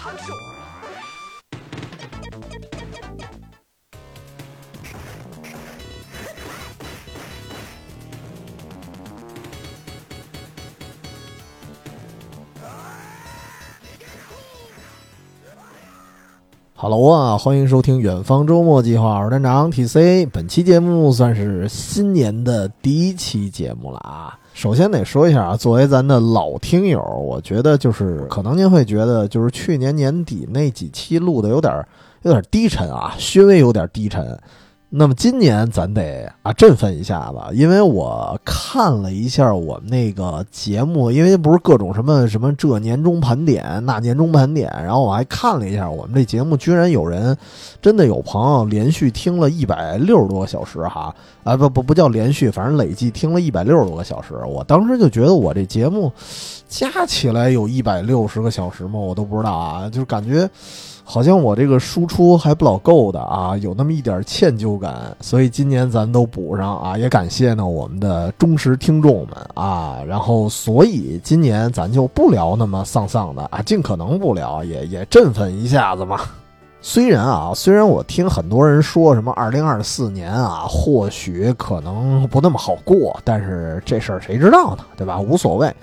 行数。Hello 啊，欢迎收听《远方周末计划》，我是站长 TC。本期节目算是新年的第一期节目了啊。首先得说一下啊，作为咱的老听友，我觉得就是可能您会觉得就是去年年底那几期录的有点有点低沉啊，稍微有点低沉。那么今年咱得啊振奋一下子，因为我看了一下我们那个节目，因为不是各种什么什么这年终盘点那年终盘点，然后我还看了一下我们这节目，居然有人真的有朋友连续听了一百六十多个小时哈啊不不不叫连续，反正累计听了一百六十多个小时。我当时就觉得我这节目加起来有一百六十个小时吗？我都不知道啊，就是感觉。好像我这个输出还不老够的啊，有那么一点歉疚感，所以今年咱都补上啊，也感谢呢我们的忠实听众们啊，然后所以今年咱就不聊那么丧丧的啊，尽可能不聊，也也振奋一下子嘛。虽然啊，虽然我听很多人说什么二零二四年啊，或许可能不那么好过，但是这事儿谁知道呢？对吧？无所谓，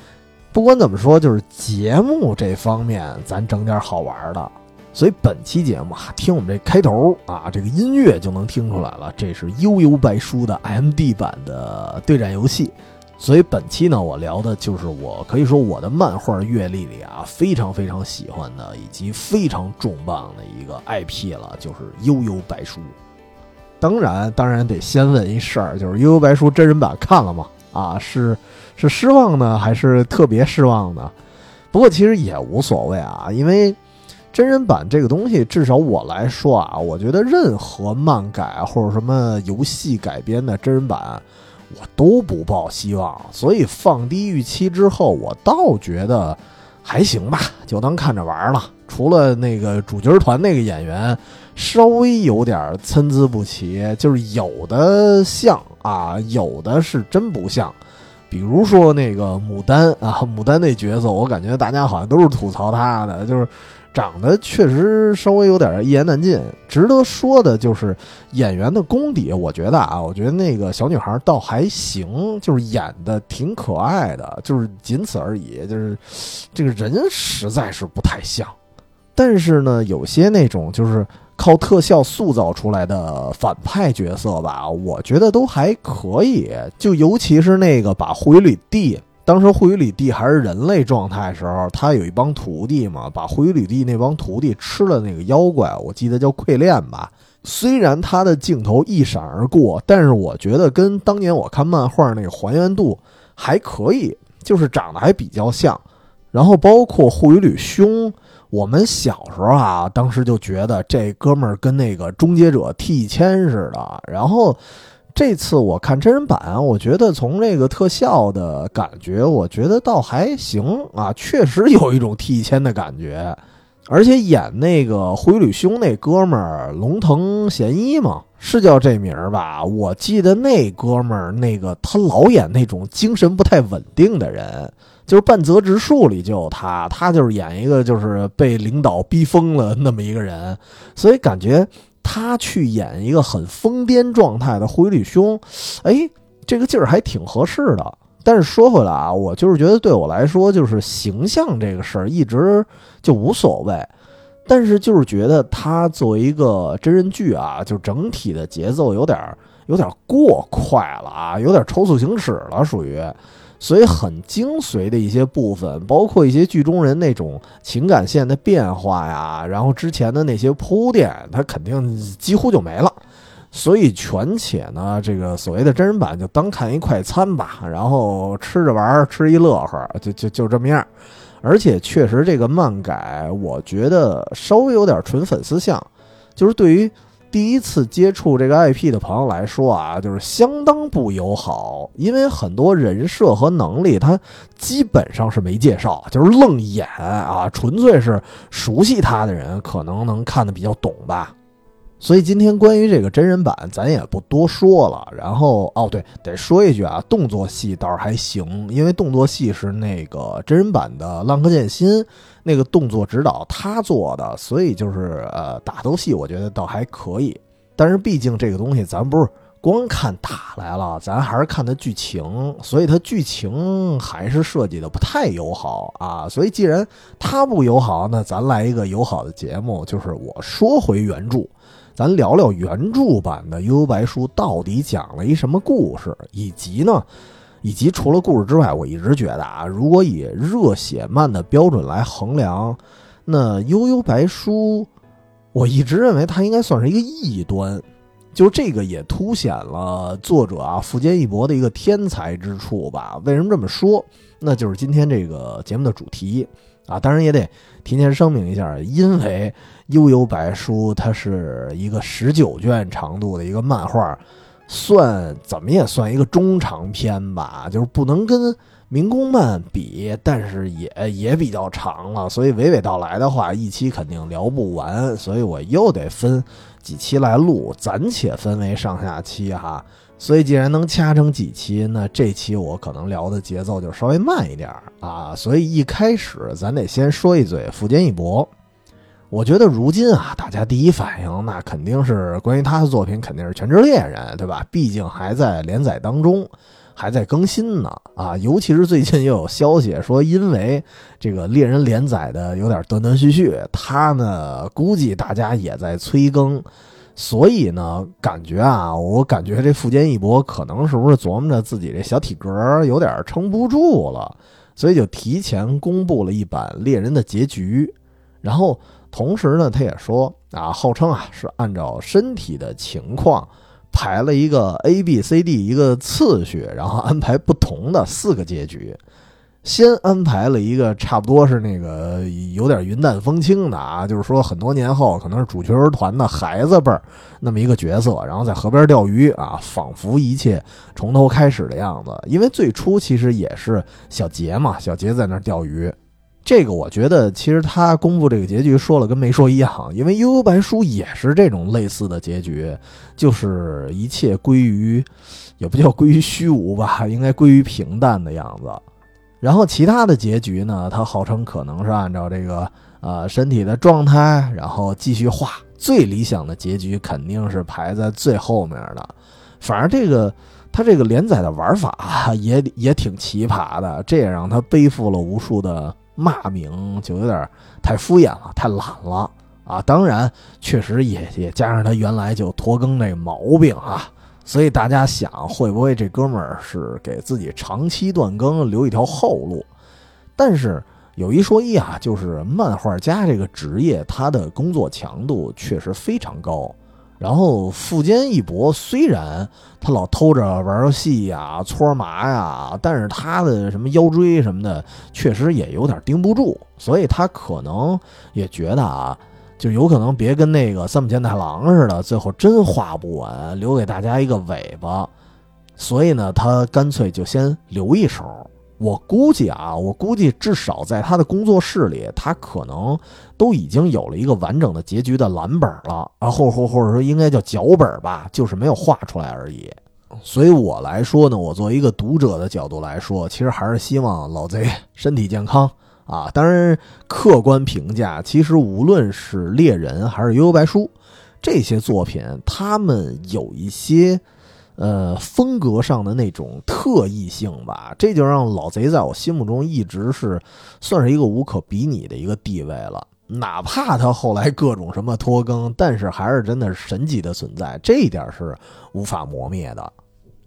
不管怎么说，就是节目这方面，咱整点好玩的。所以本期节目啊，听我们这开头啊，这个音乐就能听出来了，这是《悠悠白书》的 MD 版的对战游戏。所以本期呢，我聊的就是我可以说我的漫画阅历里啊，非常非常喜欢的以及非常重磅的一个 IP 了，就是《悠悠白书》。当然，当然得先问一事儿，就是《悠悠白书》真人版看了吗？啊，是是失望呢，还是特别失望呢？不过其实也无所谓啊，因为。真人版这个东西，至少我来说啊，我觉得任何漫改或者什么游戏改编的真人版，我都不抱希望。所以放低预期之后，我倒觉得还行吧，就当看着玩了。除了那个主角团那个演员稍微有点参差不齐，就是有的像啊，有的是真不像。比如说那个牡丹啊，牡丹那角色，我感觉大家好像都是吐槽他的，就是。长得确实稍微有点一言难尽。值得说的就是演员的功底，我觉得啊，我觉得那个小女孩倒还行，就是演的挺可爱的，就是仅此而已。就是这个人实在是不太像。但是呢，有些那种就是靠特效塑造出来的反派角色吧，我觉得都还可以。就尤其是那个把灰里地。当时护羽里地还是人类状态的时候，他有一帮徒弟嘛，把护羽里地那帮徒弟吃了那个妖怪，我记得叫溃炼吧。虽然他的镜头一闪而过，但是我觉得跟当年我看漫画那个还原度还可以，就是长得还比较像。然后包括护羽吕兄，我们小时候啊，当时就觉得这哥们儿跟那个终结者 T 一千似的。然后。这次我看真人版，我觉得从这个特效的感觉，我觉得倒还行啊，确实有一种 T 千的感觉。而且演那个灰吕兄那哥们儿龙腾贤一嘛，是叫这名儿吧？我记得那哥们儿那个他老演那种精神不太稳定的人，就是半泽直树里就有他，他就是演一个就是被领导逼疯了那么一个人，所以感觉。他去演一个很疯癫状态的灰绿兄，哎，这个劲儿还挺合适的。但是说回来啊，我就是觉得对我来说，就是形象这个事儿一直就无所谓。但是就是觉得他作为一个真人剧啊，就整体的节奏有点有点过快了啊，有点超速行驶了，属于。所以很精髓的一些部分，包括一些剧中人那种情感线的变化呀，然后之前的那些铺垫，它肯定几乎就没了。所以全且呢，这个所谓的真人版就当看一快餐吧，然后吃着玩，吃一乐呵，就就就这么样。而且确实这个漫改，我觉得稍微有点纯粉丝向，就是对于。第一次接触这个 IP 的朋友来说啊，就是相当不友好，因为很多人设和能力他基本上是没介绍，就是愣眼啊，纯粹是熟悉他的人可能能看得比较懂吧。所以今天关于这个真人版，咱也不多说了。然后哦，对，得说一句啊，动作戏倒是还行，因为动作戏是那个真人版的浪客剑心那个动作指导他做的，所以就是呃打斗戏我觉得倒还可以。但是毕竟这个东西咱不是光看打来了，咱还是看它剧情，所以它剧情还是设计的不太友好啊。所以既然它不友好，那咱来一个友好的节目，就是我说回原著。咱聊聊原著版的《悠悠白书》到底讲了一什么故事，以及呢，以及除了故事之外，我一直觉得啊，如果以热血漫的标准来衡量，那《悠悠白书》，我一直认为它应该算是一个异端，就这个也凸显了作者啊富坚义博的一个天才之处吧。为什么这么说？那就是今天这个节目的主题啊，当然也得提前声明一下，因为。悠悠白书，它是一个十九卷长度的一个漫画，算怎么也算一个中长篇吧，就是不能跟民工漫比，但是也也比较长了，所以娓娓道来的话，一期肯定聊不完，所以我又得分几期来录，暂且分为上下期哈。所以既然能掐成几期，那这期我可能聊的节奏就稍微慢一点啊。所以一开始咱得先说一嘴富坚义博。我觉得如今啊，大家第一反应那肯定是关于他的作品，肯定是《全职猎人》，对吧？毕竟还在连载当中，还在更新呢。啊，尤其是最近又有消息说，因为这个猎人连载的有点断断续续，他呢估计大家也在催更，所以呢，感觉啊，我感觉这富坚义博可能是不是琢磨着自己这小体格有点撑不住了，所以就提前公布了一版猎人的结局，然后。同时呢，他也说啊，号称啊是按照身体的情况排了一个 A B C D 一个次序，然后安排不同的四个结局。先安排了一个差不多是那个有点云淡风轻的啊，就是说很多年后可能是主角团的孩子辈儿那么一个角色，然后在河边钓鱼啊，仿佛一切从头开始的样子。因为最初其实也是小杰嘛，小杰在那儿钓鱼。这个我觉得，其实他公布这个结局说了跟没说一样，因为《悠悠白书》也是这种类似的结局，就是一切归于，也不叫归于虚无吧，应该归于平淡的样子。然后其他的结局呢，他号称可能是按照这个呃身体的状态，然后继续画。最理想的结局肯定是排在最后面的。反正这个他这个连载的玩法也也挺奇葩的，这也让他背负了无数的。骂名就有点太敷衍了，太懒了啊！当然，确实也也加上他原来就拖更那毛病啊，所以大家想会不会这哥们儿是给自己长期断更留一条后路？但是有一说一啊，就是漫画家这个职业，他的工作强度确实非常高。然后富坚义博虽然他老偷着玩游戏呀、搓麻呀，但是他的什么腰椎什么的，确实也有点盯不住，所以他可能也觉得啊，就有可能别跟那个三浦健太郎似的，最后真画不完，留给大家一个尾巴，所以呢，他干脆就先留一手。我估计啊，我估计至少在他的工作室里，他可能都已经有了一个完整的结局的蓝本了，啊，或或或者说应该叫脚本吧，就是没有画出来而已。所以我来说呢，我作为一个读者的角度来说，其实还是希望老贼身体健康啊。当然，客观评价，其实无论是猎人还是悠悠白书这些作品，他们有一些。呃，风格上的那种特异性吧，这就让老贼在我心目中一直是算是一个无可比拟的一个地位了。哪怕他后来各种什么拖更，但是还是真的是神级的存在，这一点是无法磨灭的。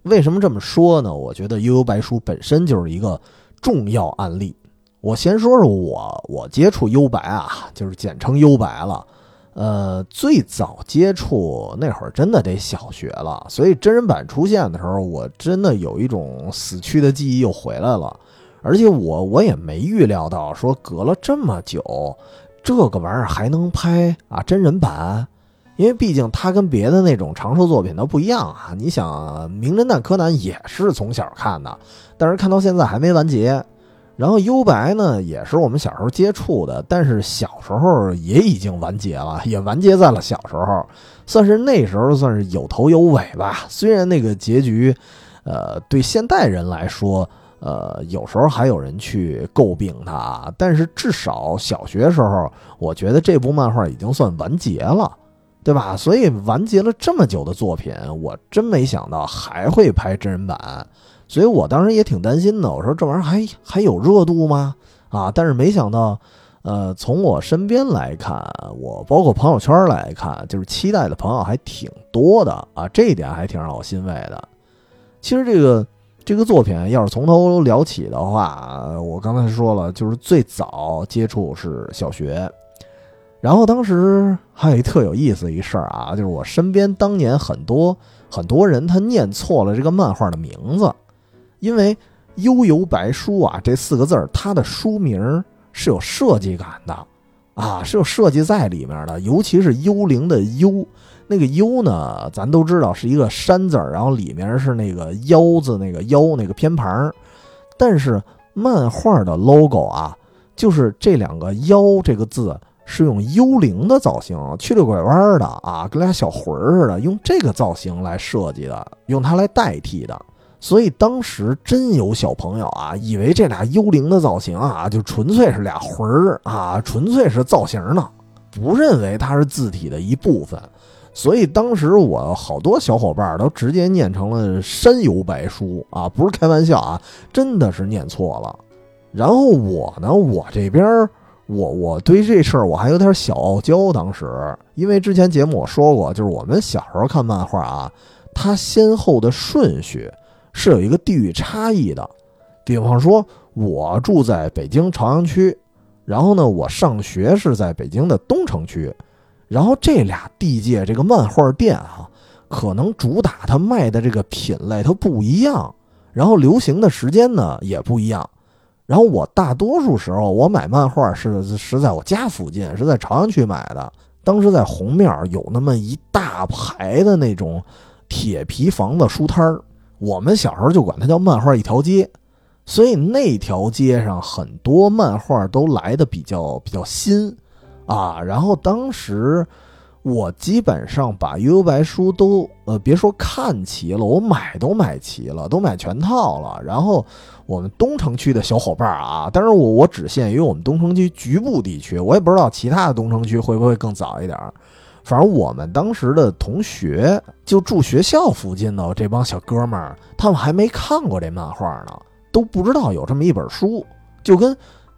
为什么这么说呢？我觉得《悠悠白书》本身就是一个重要案例。我先说说我我接触幽白啊，就是简称幽白了。呃，最早接触那会儿真的得小学了，所以真人版出现的时候，我真的有一种死去的记忆又回来了。而且我我也没预料到，说隔了这么久，这个玩意儿还能拍啊真人版，因为毕竟它跟别的那种长寿作品都不一样啊。你想，《名侦探柯南》也是从小看的，但是看到现在还没完结。然后幽白呢，也是我们小时候接触的，但是小时候也已经完结了，也完结在了小时候，算是那时候算是有头有尾吧。虽然那个结局，呃，对现代人来说，呃，有时候还有人去诟病它，但是至少小学时候，我觉得这部漫画已经算完结了，对吧？所以完结了这么久的作品，我真没想到还会拍真人版。所以我当时也挺担心的，我说这玩意儿还还有热度吗？啊！但是没想到，呃，从我身边来看，我包括朋友圈来看，就是期待的朋友还挺多的啊，这一点还挺让我欣慰的。其实这个这个作品要是从头聊起的话，我刚才说了，就是最早接触是小学，然后当时还有一特有意思一事儿啊，就是我身边当年很多很多人他念错了这个漫画的名字。因为“悠游白书”啊，这四个字儿，它的书名是有设计感的，啊，是有设计在里面的。尤其是“幽灵”的“幽”，那个“幽”呢，咱都知道是一个山字儿，然后里面是那个“腰”字，那个“腰”那个偏旁儿。但是漫画的 logo 啊，就是这两个“腰”这个字是用幽灵的造型，曲里拐弯的啊，跟俩小魂儿似的，用这个造型来设计的，用它来代替的。所以当时真有小朋友啊，以为这俩幽灵的造型啊，就纯粹是俩魂儿啊，纯粹是造型呢，不认为它是字体的一部分。所以当时我好多小伙伴都直接念成了山游白书啊，不是开玩笑啊，真的是念错了。然后我呢，我这边我我对这事儿我还有点小傲娇，当时因为之前节目我说过，就是我们小时候看漫画啊，它先后的顺序。是有一个地域差异的，比方说，我住在北京朝阳区，然后呢，我上学是在北京的东城区，然后这俩地界这个漫画店啊，可能主打它卖的这个品类它不一样，然后流行的时间呢也不一样，然后我大多数时候我买漫画是是在我家附近，是在朝阳区买的，当时在红面有那么一大排的那种铁皮房子书摊儿。我们小时候就管它叫漫画一条街，所以那条街上很多漫画都来的比较比较新，啊，然后当时我基本上把悠悠白书都呃别说看齐了，我买都买齐了，都买全套了。然后我们东城区的小伙伴啊，但是我我只限于我们东城区局部地区，我也不知道其他的东城区会不会更早一点儿。反正我们当时的同学就住学校附近的这帮小哥们儿，他们还没看过这漫画呢，都不知道有这么一本书。就跟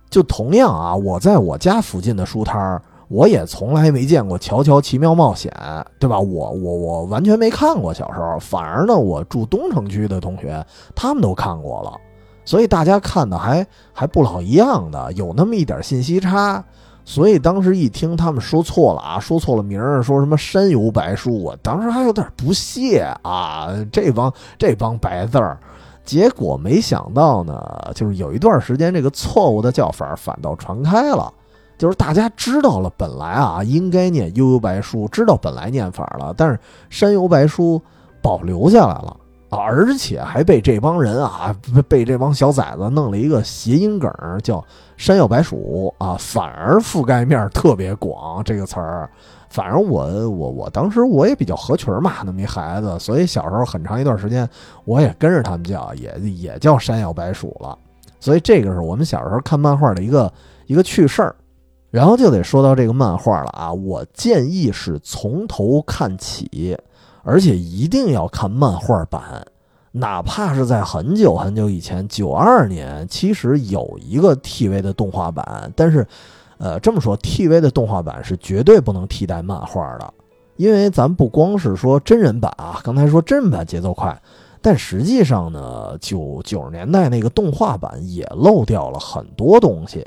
就同样啊，我在我家附近的书摊儿，我也从来没见过《乔乔奇妙冒险》，对吧？我我我完全没看过。小时候，反而呢，我住东城区的同学他们都看过了，所以大家看的还还不老一样的，有那么一点信息差。所以当时一听他们说错了啊，说错了名儿，说什么山游白书，我当时还有点不屑啊，这帮这帮白字儿。结果没想到呢，就是有一段时间，这个错误的叫法反倒传开了，就是大家知道了本来啊应该念悠悠白书，知道本来念法了，但是山游白书保留下来了。而且还被这帮人啊，被这帮小崽子弄了一个谐音梗，叫“山药白薯”啊，反而覆盖面特别广。这个词儿，反正我我我当时我也比较合群嘛，那么一孩子，所以小时候很长一段时间，我也跟着他们叫，也也叫山药白薯了。所以这个是我们小时候看漫画的一个一个趣事儿。然后就得说到这个漫画了啊，我建议是从头看起。而且一定要看漫画版，哪怕是在很久很久以前，九二年其实有一个 TV 的动画版，但是，呃，这么说，TV 的动画版是绝对不能替代漫画的，因为咱不光是说真人版啊，刚才说真人版节奏快，但实际上呢，九九十年代那个动画版也漏掉了很多东西，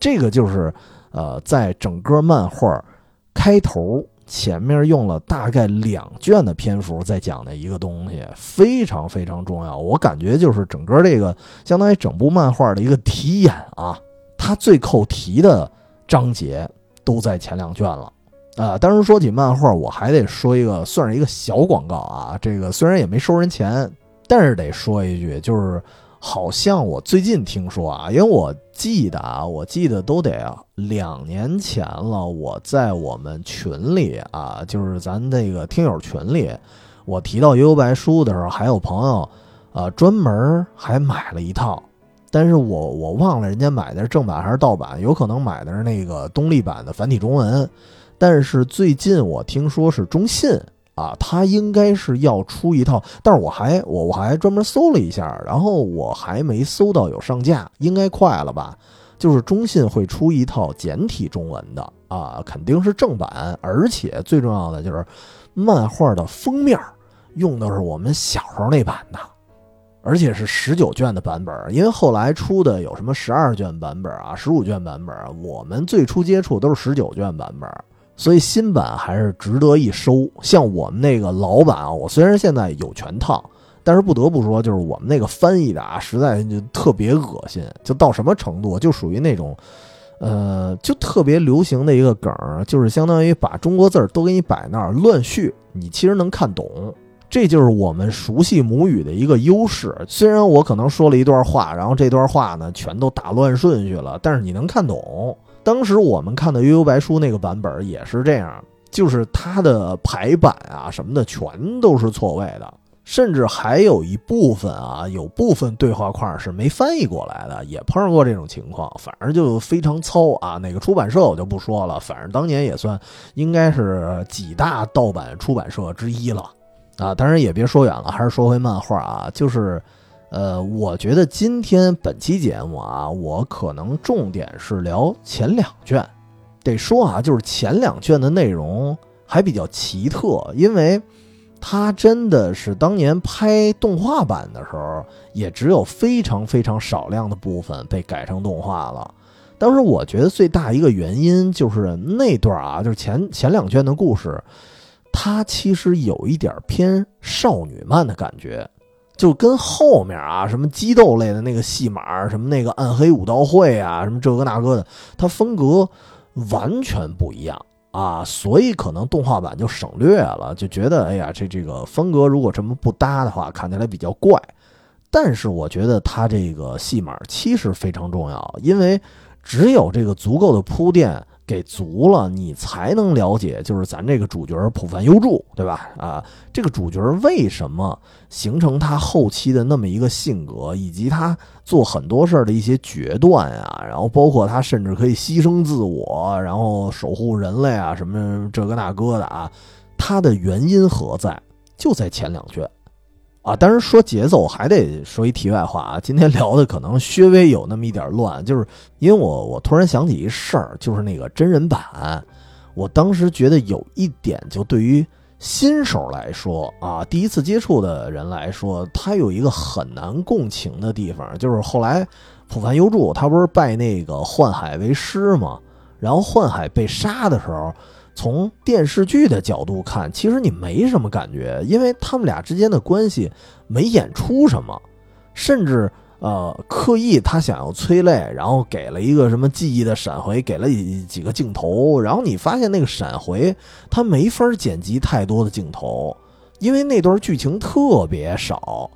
这个就是，呃，在整个漫画开头。前面用了大概两卷的篇幅在讲的一个东西，非常非常重要。我感觉就是整个这个相当于整部漫画的一个题眼啊，它最扣题的章节都在前两卷了啊。当时说起漫画，我还得说一个，算是一个小广告啊。这个虽然也没收人钱，但是得说一句，就是好像我最近听说啊，因为我记得啊，我记得都得两年前了。我在我们群里啊，就是咱这个听友群里，我提到《幽游白书》的时候，还有朋友啊专门还买了一套，但是我我忘了人家买的是正版还是盗版，有可能买的是那个东立版的繁体中文。但是最近我听说是中信。啊，他应该是要出一套，但是我还我我还专门搜了一下，然后我还没搜到有上架，应该快了吧？就是中信会出一套简体中文的啊，肯定是正版，而且最重要的就是漫画的封面用的是我们小时候那版的，而且是十九卷的版本，因为后来出的有什么十二卷版本啊、十五卷版本，我们最初接触都是十九卷版本。所以新版还是值得一收。像我们那个老版啊，我虽然现在有全套，但是不得不说，就是我们那个翻译的啊，实在就特别恶心。就到什么程度，就属于那种，呃，就特别流行的一个梗，就是相当于把中国字儿都给你摆那儿乱序，你其实能看懂。这就是我们熟悉母语的一个优势。虽然我可能说了一段话，然后这段话呢全都打乱顺序了，但是你能看懂。当时我们看的《悠悠白书》那个版本也是这样，就是它的排版啊什么的全都是错位的，甚至还有一部分啊，有部分对话块是没翻译过来的，也碰上过这种情况。反正就非常糙啊。哪个出版社我就不说了，反正当年也算应该是几大盗版出版社之一了啊。当然也别说远了，还是说回漫画啊，就是。呃，我觉得今天本期节目啊，我可能重点是聊前两卷。得说啊，就是前两卷的内容还比较奇特，因为它真的是当年拍动画版的时候，也只有非常非常少量的部分被改成动画了。当时我觉得最大一个原因就是那段啊，就是前前两卷的故事，它其实有一点偏少女漫的感觉。就跟后面啊，什么激斗类的那个戏码，什么那个暗黑武道会啊，什么这个那个的，它风格完全不一样啊，所以可能动画版就省略了，就觉得哎呀，这这个风格如果这么不搭的话，看起来比较怪。但是我觉得它这个戏码其实非常重要，因为只有这个足够的铺垫。给足了，你才能了解，就是咱这个主角浦凡优助，对吧？啊，这个主角为什么形成他后期的那么一个性格，以及他做很多事儿的一些决断啊，然后包括他甚至可以牺牲自我，然后守护人类啊，什么这个那个的啊，他的原因何在？就在前两卷。啊，当然说节奏还得说一题外话啊。今天聊的可能稍微有那么一点乱，就是因为我我突然想起一事儿，就是那个真人版，我当时觉得有一点，就对于新手来说啊，第一次接触的人来说，他有一个很难共情的地方，就是后来普凡优助他不是拜那个幻海为师吗？然后幻海被杀的时候。从电视剧的角度看，其实你没什么感觉，因为他们俩之间的关系没演出什么，甚至呃刻意他想要催泪，然后给了一个什么记忆的闪回，给了几个镜头，然后你发现那个闪回他没法剪辑太多的镜头，因为那段剧情特别少。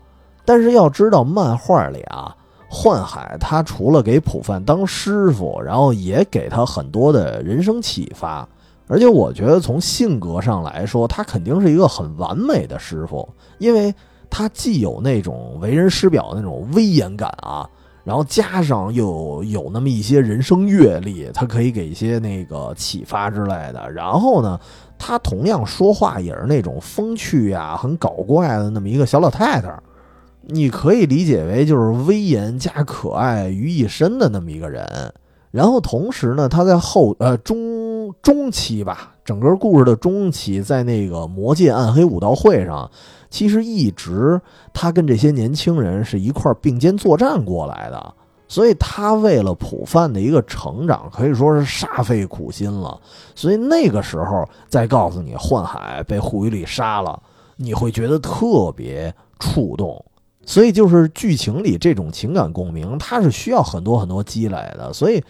但是要知道，漫画里啊，幻海他除了给普范当师傅，然后也给他很多的人生启发。而且我觉得从性格上来说，他肯定是一个很完美的师傅，因为他既有那种为人师表的那种威严感啊，然后加上又有那么一些人生阅历，他可以给一些那个启发之类的。然后呢，他同样说话也是那种风趣呀、很搞怪的那么一个小老太太，你可以理解为就是威严加可爱于一身的那么一个人。然后同时呢，他在后呃中。中期吧，整个故事的中期，在那个魔界暗黑武道会上，其实一直他跟这些年轻人是一块并肩作战过来的，所以他为了普范的一个成长，可以说是煞费苦心了。所以那个时候再告诉你幻海被护宇里杀了，你会觉得特别触动。所以就是剧情里这种情感共鸣，它是需要很多很多积累的，所以。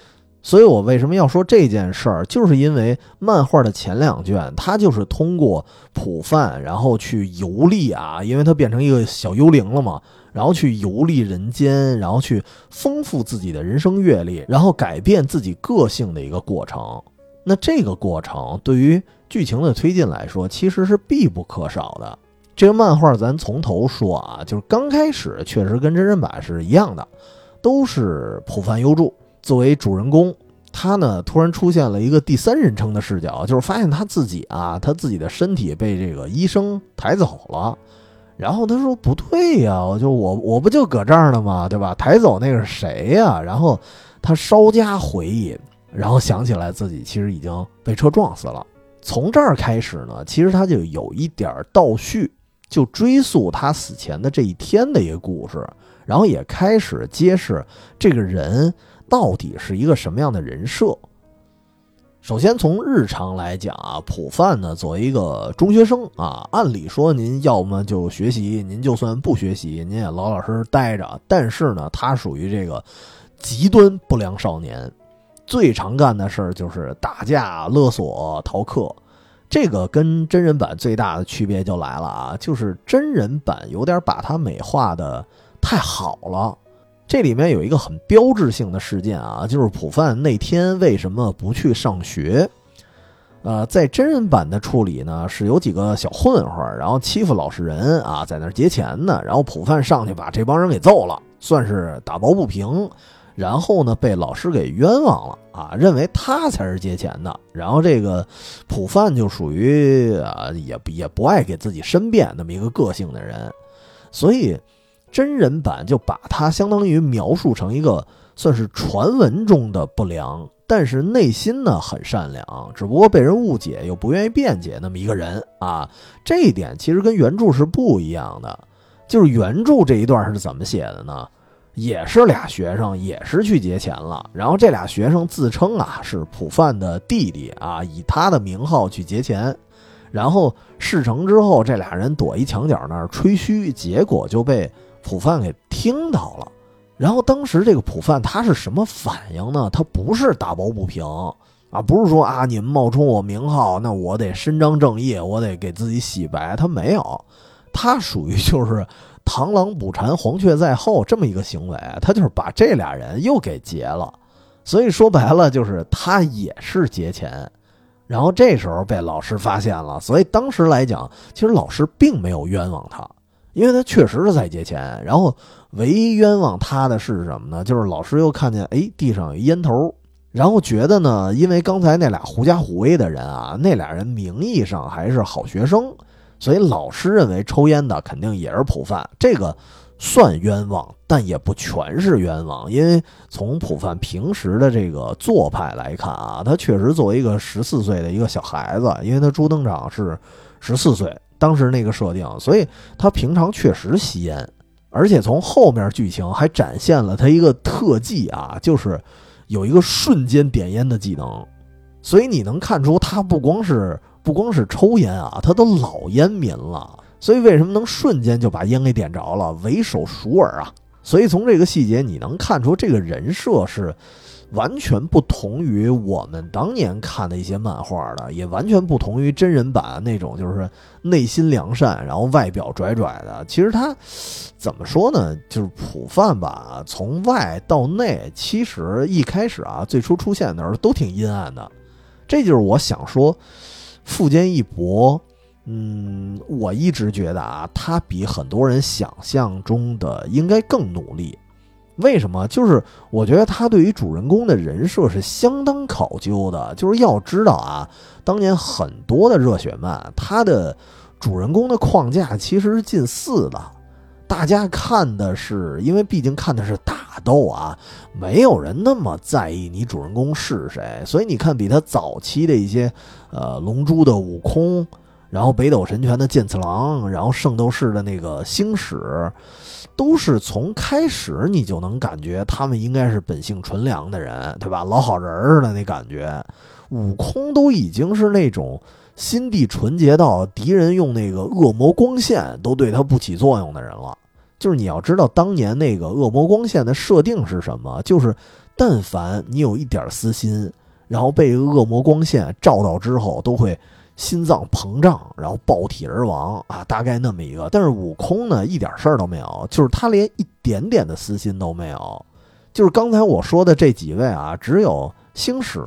所以我为什么要说这件事儿，就是因为漫画的前两卷，它就是通过普范，然后去游历啊，因为它变成一个小幽灵了嘛，然后去游历人间，然后去丰富自己的人生阅历，然后改变自己个性的一个过程。那这个过程对于剧情的推进来说，其实是必不可少的。这个漫画咱从头说啊，就是刚开始确实跟真人版是一样的，都是普范优助。作为主人公，他呢突然出现了一个第三人称的视角，就是发现他自己啊，他自己的身体被这个医生抬走了。然后他说：“不对呀，我就我我不就搁这儿呢吗？对吧？抬走那个是谁呀？”然后他稍加回忆，然后想起来自己其实已经被车撞死了。从这儿开始呢，其实他就有一点倒叙，就追溯他死前的这一天的一个故事，然后也开始揭示这个人。到底是一个什么样的人设？首先从日常来讲啊，普范呢作为一个中学生啊，按理说您要么就学习，您就算不学习，您也老老实实待着。但是呢，他属于这个极端不良少年，最常干的事儿就是打架、勒索、逃课。这个跟真人版最大的区别就来了啊，就是真人版有点把他美化的太好了。这里面有一个很标志性的事件啊，就是普范那天为什么不去上学？呃，在真人版的处理呢，是有几个小混混，然后欺负老实人啊，在那劫钱呢，然后普范上去把这帮人给揍了，算是打抱不平，然后呢被老师给冤枉了啊，认为他才是劫钱的，然后这个普范就属于啊，也也不爱给自己申辩那么一个个性的人，所以。真人版就把他相当于描述成一个算是传闻中的不良，但是内心呢很善良，只不过被人误解又不愿意辩解那么一个人啊。这一点其实跟原著是不一样的。就是原著这一段是怎么写的呢？也是俩学生，也是去劫钱了。然后这俩学生自称啊是普范的弟弟啊，以他的名号去劫钱。然后事成之后，这俩人躲一墙角那儿吹嘘，结果就被。普范给听到了，然后当时这个普范他是什么反应呢？他不是打抱不平啊，不是说啊你们冒充我名号，那我得伸张正义，我得给自己洗白。他没有，他属于就是螳螂捕蝉，黄雀在后这么一个行为，他就是把这俩人又给劫了。所以说白了就是他也是劫钱，然后这时候被老师发现了，所以当时来讲，其实老师并没有冤枉他。因为他确实是在借钱，然后唯一冤枉他的是什么呢？就是老师又看见哎地上有烟头，然后觉得呢，因为刚才那俩狐假虎威的人啊，那俩人名义上还是好学生，所以老师认为抽烟的肯定也是普范，这个算冤枉，但也不全是冤枉，因为从普范平时的这个做派来看啊，他确实作为一个十四岁的一个小孩子，因为他朱登场是十四岁。当时那个设定，所以他平常确实吸烟，而且从后面剧情还展现了他一个特技啊，就是有一个瞬间点烟的技能，所以你能看出他不光是不光是抽烟啊，他都老烟民了，所以为什么能瞬间就把烟给点着了，为首熟耳啊？所以从这个细节你能看出这个人设是。完全不同于我们当年看的一些漫画的，也完全不同于真人版那种，就是内心良善，然后外表拽拽的。其实他怎么说呢？就是普范吧，从外到内，其实一开始啊，最初出现的时候都挺阴暗的。这就是我想说，富坚义博，嗯，我一直觉得啊，他比很多人想象中的应该更努力。为什么？就是我觉得他对于主人公的人设是相当考究的。就是要知道啊，当年很多的热血漫，他的主人公的框架其实是近似的。大家看的是，因为毕竟看的是打斗啊，没有人那么在意你主人公是谁。所以你看，比他早期的一些，呃，龙珠的悟空，然后北斗神拳的剑次郎，然后圣斗士的那个星矢。都是从开始你就能感觉他们应该是本性纯良的人，对吧？老好人似的那感觉。悟空都已经是那种心地纯洁到敌人用那个恶魔光线都对他不起作用的人了。就是你要知道，当年那个恶魔光线的设定是什么？就是但凡你有一点私心，然后被恶魔光线照到之后，都会心脏膨胀，然后爆体而亡啊，大概那么一个。但是悟空呢，一点事儿都没有，就是他连一点点的私心都没有。就是刚才我说的这几位啊，只有星矢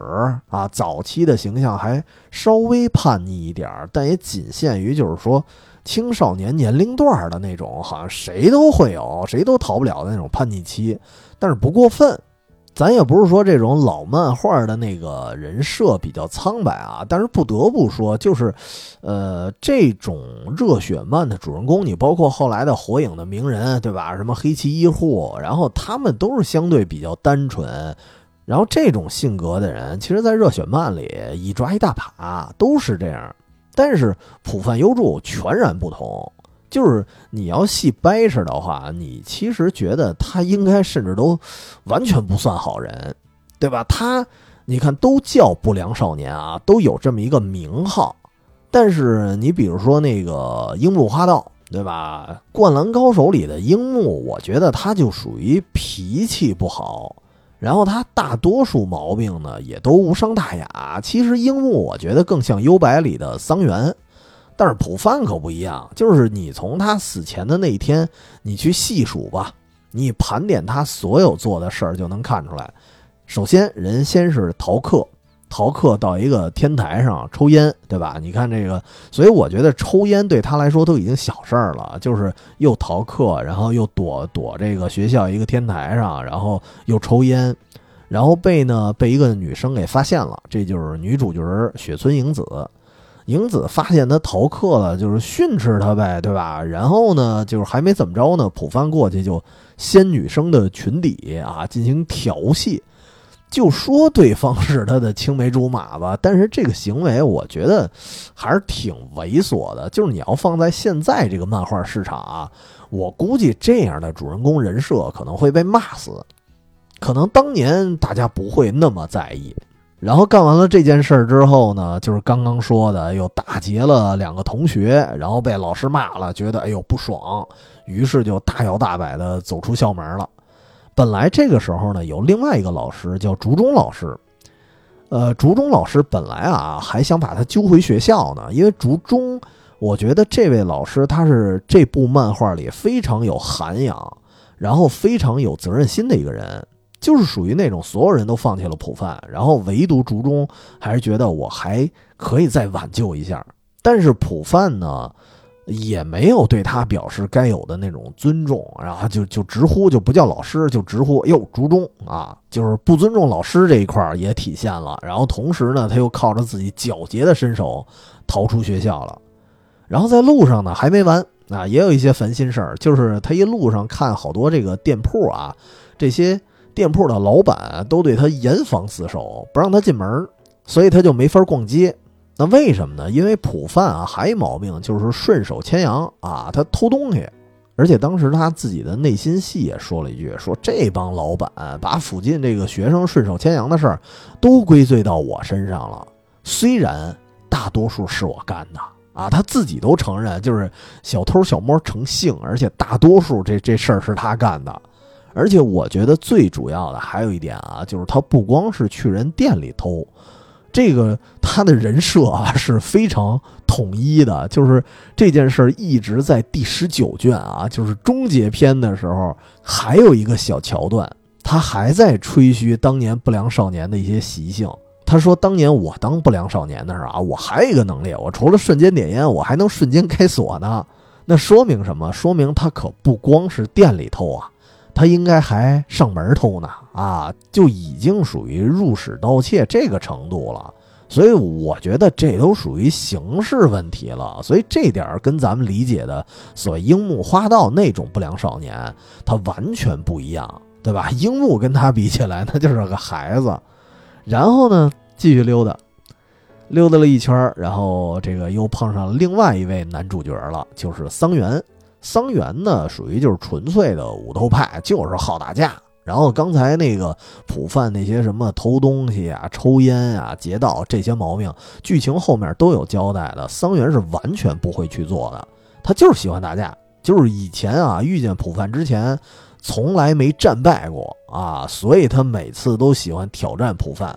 啊，早期的形象还稍微叛逆一点儿，但也仅限于就是说青少年年龄段的那种，好像谁都会有，谁都逃不了的那种叛逆期，但是不过分。咱也不是说这种老漫画的那个人设比较苍白啊，但是不得不说，就是，呃，这种热血漫的主人公，你包括后来的火影的鸣人，对吧？什么黑崎一护，然后他们都是相对比较单纯，然后这种性格的人，其实，在热血漫里一抓一大把，都是这样。但是浦饭优助全然不同。就是你要细掰扯的话，你其实觉得他应该甚至都完全不算好人，对吧？他你看都叫不良少年啊，都有这么一个名号。但是你比如说那个樱木花道，对吧？灌篮高手里的樱木，我觉得他就属于脾气不好，然后他大多数毛病呢也都无伤大雅。其实樱木我觉得更像幽白里的桑原。但是普范可不一样，就是你从他死前的那一天，你去细数吧，你盘点他所有做的事儿，就能看出来。首先，人先是逃课，逃课到一个天台上抽烟，对吧？你看这个，所以我觉得抽烟对他来说都已经小事儿了，就是又逃课，然后又躲躲这个学校一个天台上，然后又抽烟，然后被呢被一个女生给发现了，这就是女主角雪村影子。影子发现他逃课了，就是训斥他呗，对吧？然后呢，就是还没怎么着呢，普范过去就掀女生的裙底啊，进行调戏，就说对方是他的青梅竹马吧。但是这个行为，我觉得还是挺猥琐的。就是你要放在现在这个漫画市场啊，我估计这样的主人公人设可能会被骂死。可能当年大家不会那么在意。然后干完了这件事儿之后呢，就是刚刚说的，又打劫了两个同学，然后被老师骂了，觉得哎呦不爽，于是就大摇大摆的走出校门了。本来这个时候呢，有另外一个老师叫竹中老师，呃，竹中老师本来啊还想把他揪回学校呢，因为竹中，我觉得这位老师他是这部漫画里非常有涵养，然后非常有责任心的一个人。就是属于那种所有人都放弃了普范，然后唯独竹中还是觉得我还可以再挽救一下。但是普范呢，也没有对他表示该有的那种尊重，然后就就直呼就不叫老师，就直呼哟竹中啊，就是不尊重老师这一块也体现了。然后同时呢，他又靠着自己狡黠的身手逃出学校了。然后在路上呢还没完啊，也有一些烦心事儿，就是他一路上看好多这个店铺啊，这些。店铺的老板都对他严防死守，不让他进门，所以他就没法逛街。那为什么呢？因为普范啊，还毛病就是顺手牵羊啊，他偷东西。而且当时他自己的内心戏也说了一句：“说这帮老板把附近这个学生顺手牵羊的事儿都归罪到我身上了。虽然大多数是我干的啊，他自己都承认，就是小偷小摸成性，而且大多数这这事儿是他干的。”而且我觉得最主要的还有一点啊，就是他不光是去人店里偷，这个他的人设啊是非常统一的。就是这件事儿一直在第十九卷啊，就是终结篇的时候，还有一个小桥段，他还在吹嘘当年不良少年的一些习性。他说：“当年我当不良少年的时候啊，我还有一个能力，我除了瞬间点烟，我还能瞬间开锁呢。那说明什么？说明他可不光是店里偷啊。”他应该还上门偷呢啊，就已经属于入室盗窃这个程度了，所以我觉得这都属于刑事问题了。所以这点儿跟咱们理解的所谓樱木花道那种不良少年，他完全不一样，对吧？樱木跟他比起来，那就是个孩子。然后呢，继续溜达，溜达了一圈，然后这个又碰上另外一位男主角了，就是桑原。桑原呢，属于就是纯粹的武斗派，就是好打架。然后刚才那个普范那些什么偷东西啊、抽烟啊、劫道这些毛病，剧情后面都有交代的。桑原是完全不会去做的，他就是喜欢打架。就是以前啊，遇见普范之前，从来没战败过啊，所以他每次都喜欢挑战普范。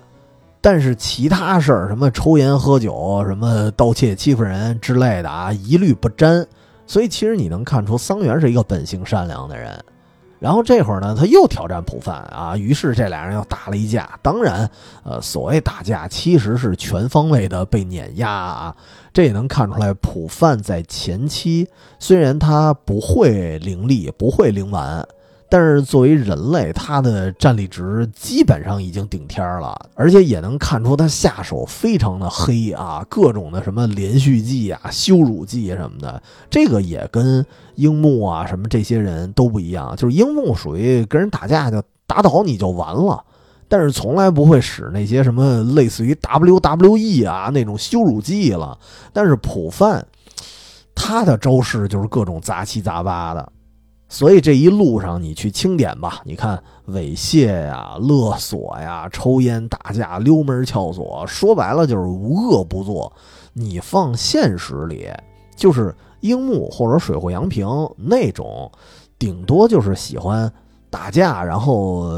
但是其他事儿，什么抽烟喝酒、什么盗窃欺负人之类的啊，一律不沾。所以其实你能看出桑原是一个本性善良的人。然后这会儿呢，他又挑战普范啊，于是这俩人又打了一架。当然，呃，所谓打架其实是全方位的被碾压啊。这也能看出来，普范在前期虽然他不会灵力，不会灵丸。但是作为人类，他的战力值基本上已经顶天了，而且也能看出他下手非常的黑啊，各种的什么连续技啊、羞辱技什么的，这个也跟樱木啊什么这些人都不一样。就是樱木属于跟人打架就打倒你就完了，但是从来不会使那些什么类似于 WWE 啊那种羞辱技了。但是普范，他的招式就是各种杂七杂八的。所以这一路上，你去清点吧。你看猥亵呀、勒索呀、抽烟、打架、溜门撬锁，说白了就是无恶不作。你放现实里，就是樱木或者水户洋平那种，顶多就是喜欢打架，然后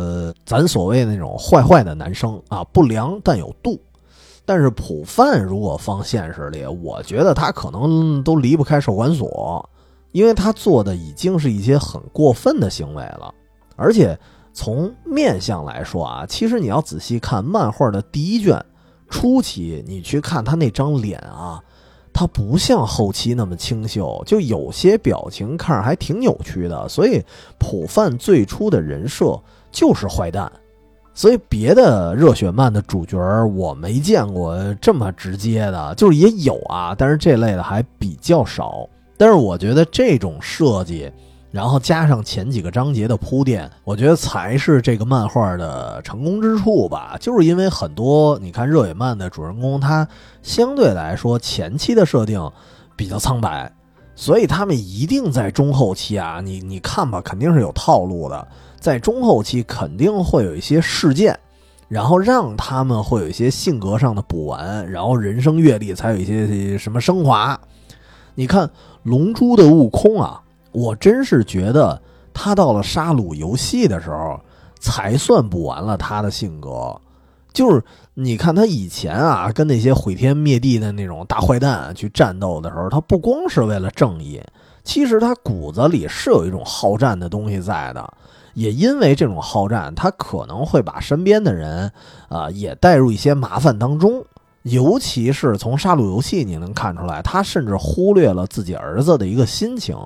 咱所谓那种坏坏的男生啊，不良但有度。但是普范如果放现实里，我觉得他可能都离不开少管所。因为他做的已经是一些很过分的行为了，而且从面相来说啊，其实你要仔细看漫画的第一卷初期，你去看他那张脸啊，他不像后期那么清秀，就有些表情看着还挺扭曲的。所以普范最初的人设就是坏蛋，所以别的热血漫的主角我没见过这么直接的，就是也有啊，但是这类的还比较少。但是我觉得这种设计，然后加上前几个章节的铺垫，我觉得才是这个漫画的成功之处吧。就是因为很多你看热血漫的主人公，他相对来说前期的设定比较苍白，所以他们一定在中后期啊，你你看吧，肯定是有套路的，在中后期肯定会有一些事件，然后让他们会有一些性格上的补完，然后人生阅历才有一些什么升华。你看。龙珠的悟空啊，我真是觉得他到了杀戮游戏的时候，才算补完了他的性格。就是你看他以前啊，跟那些毁天灭地的那种大坏蛋去战斗的时候，他不光是为了正义，其实他骨子里是有一种好战的东西在的。也因为这种好战，他可能会把身边的人啊也带入一些麻烦当中。尤其是从杀戮游戏，你能看出来，他甚至忽略了自己儿子的一个心情，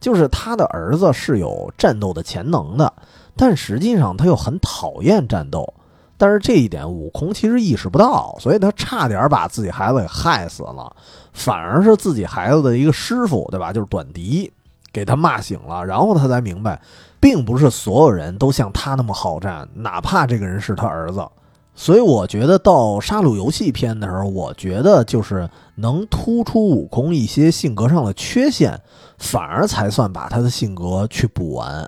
就是他的儿子是有战斗的潜能的，但实际上他又很讨厌战斗。但是这一点，悟空其实意识不到，所以他差点把自己孩子给害死了。反而是自己孩子的一个师傅，对吧？就是短笛，给他骂醒了，然后他才明白，并不是所有人都像他那么好战，哪怕这个人是他儿子。所以我觉得到杀戮游戏篇的时候，我觉得就是能突出悟空一些性格上的缺陷，反而才算把他的性格去补完。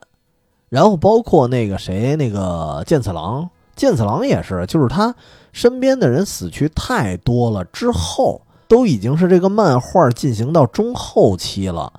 然后包括那个谁，那个剑次郎，剑次郎也是，就是他身边的人死去太多了之后，都已经是这个漫画进行到中后期了。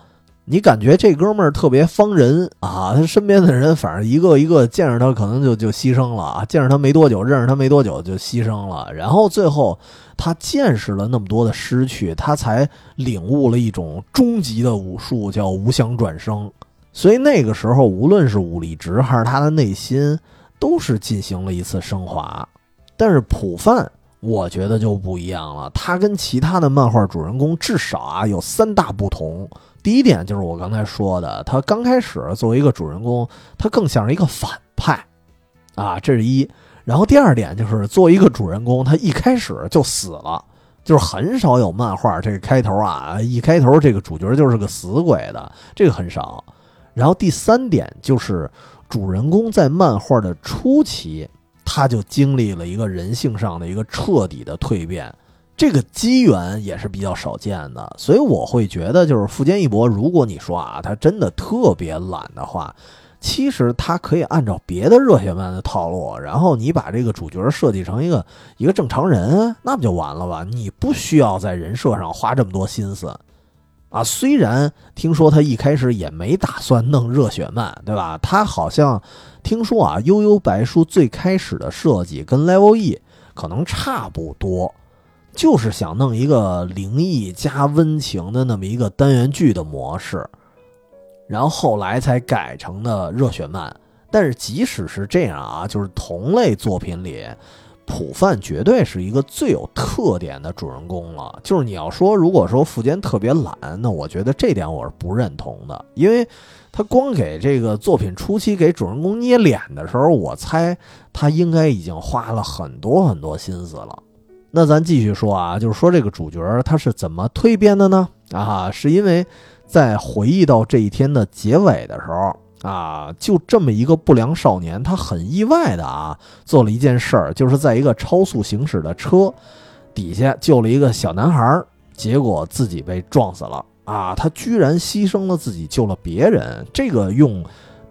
你感觉这哥们儿特别方人啊，他身边的人反正一个一个见着他可能就就牺牲了啊，见着他没多久，认识他没多久就牺牲了，然后最后他见识了那么多的失去，他才领悟了一种终极的武术，叫无相转生。所以那个时候，无论是武力值还是他的内心，都是进行了一次升华。但是普范，我觉得就不一样了，他跟其他的漫画主人公至少啊有三大不同。第一点就是我刚才说的，他刚开始作为一个主人公，他更像是一个反派，啊，这是一。然后第二点就是作为一个主人公，他一开始就死了，就是很少有漫画这个开头啊，一开头这个主角就是个死鬼的，这个很少。然后第三点就是主人公在漫画的初期，他就经历了一个人性上的一个彻底的蜕变。这个机缘也是比较少见的，所以我会觉得，就是富坚义博，如果你说啊，他真的特别懒的话，其实他可以按照别的热血漫的套路，然后你把这个主角设计成一个一个正常人，那不就完了吧？你不需要在人设上花这么多心思。啊。虽然听说他一开始也没打算弄热血漫，对吧？他好像听说啊，悠悠白书最开始的设计跟 Level E 可能差不多，就是想弄一个灵异加温情的那么一个单元剧的模式，然后后来才改成的热血漫。但是即使是这样啊，就是同类作品里。普范绝对是一个最有特点的主人公了。就是你要说，如果说富坚特别懒，那我觉得这点我是不认同的，因为他光给这个作品初期给主人公捏脸的时候，我猜他应该已经花了很多很多心思了。那咱继续说啊，就是说这个主角他是怎么蜕变的呢？啊，是因为在回忆到这一天的结尾的时候。啊，就这么一个不良少年，他很意外的啊，做了一件事儿，就是在一个超速行驶的车底下救了一个小男孩，结果自己被撞死了啊！他居然牺牲了自己救了别人，这个用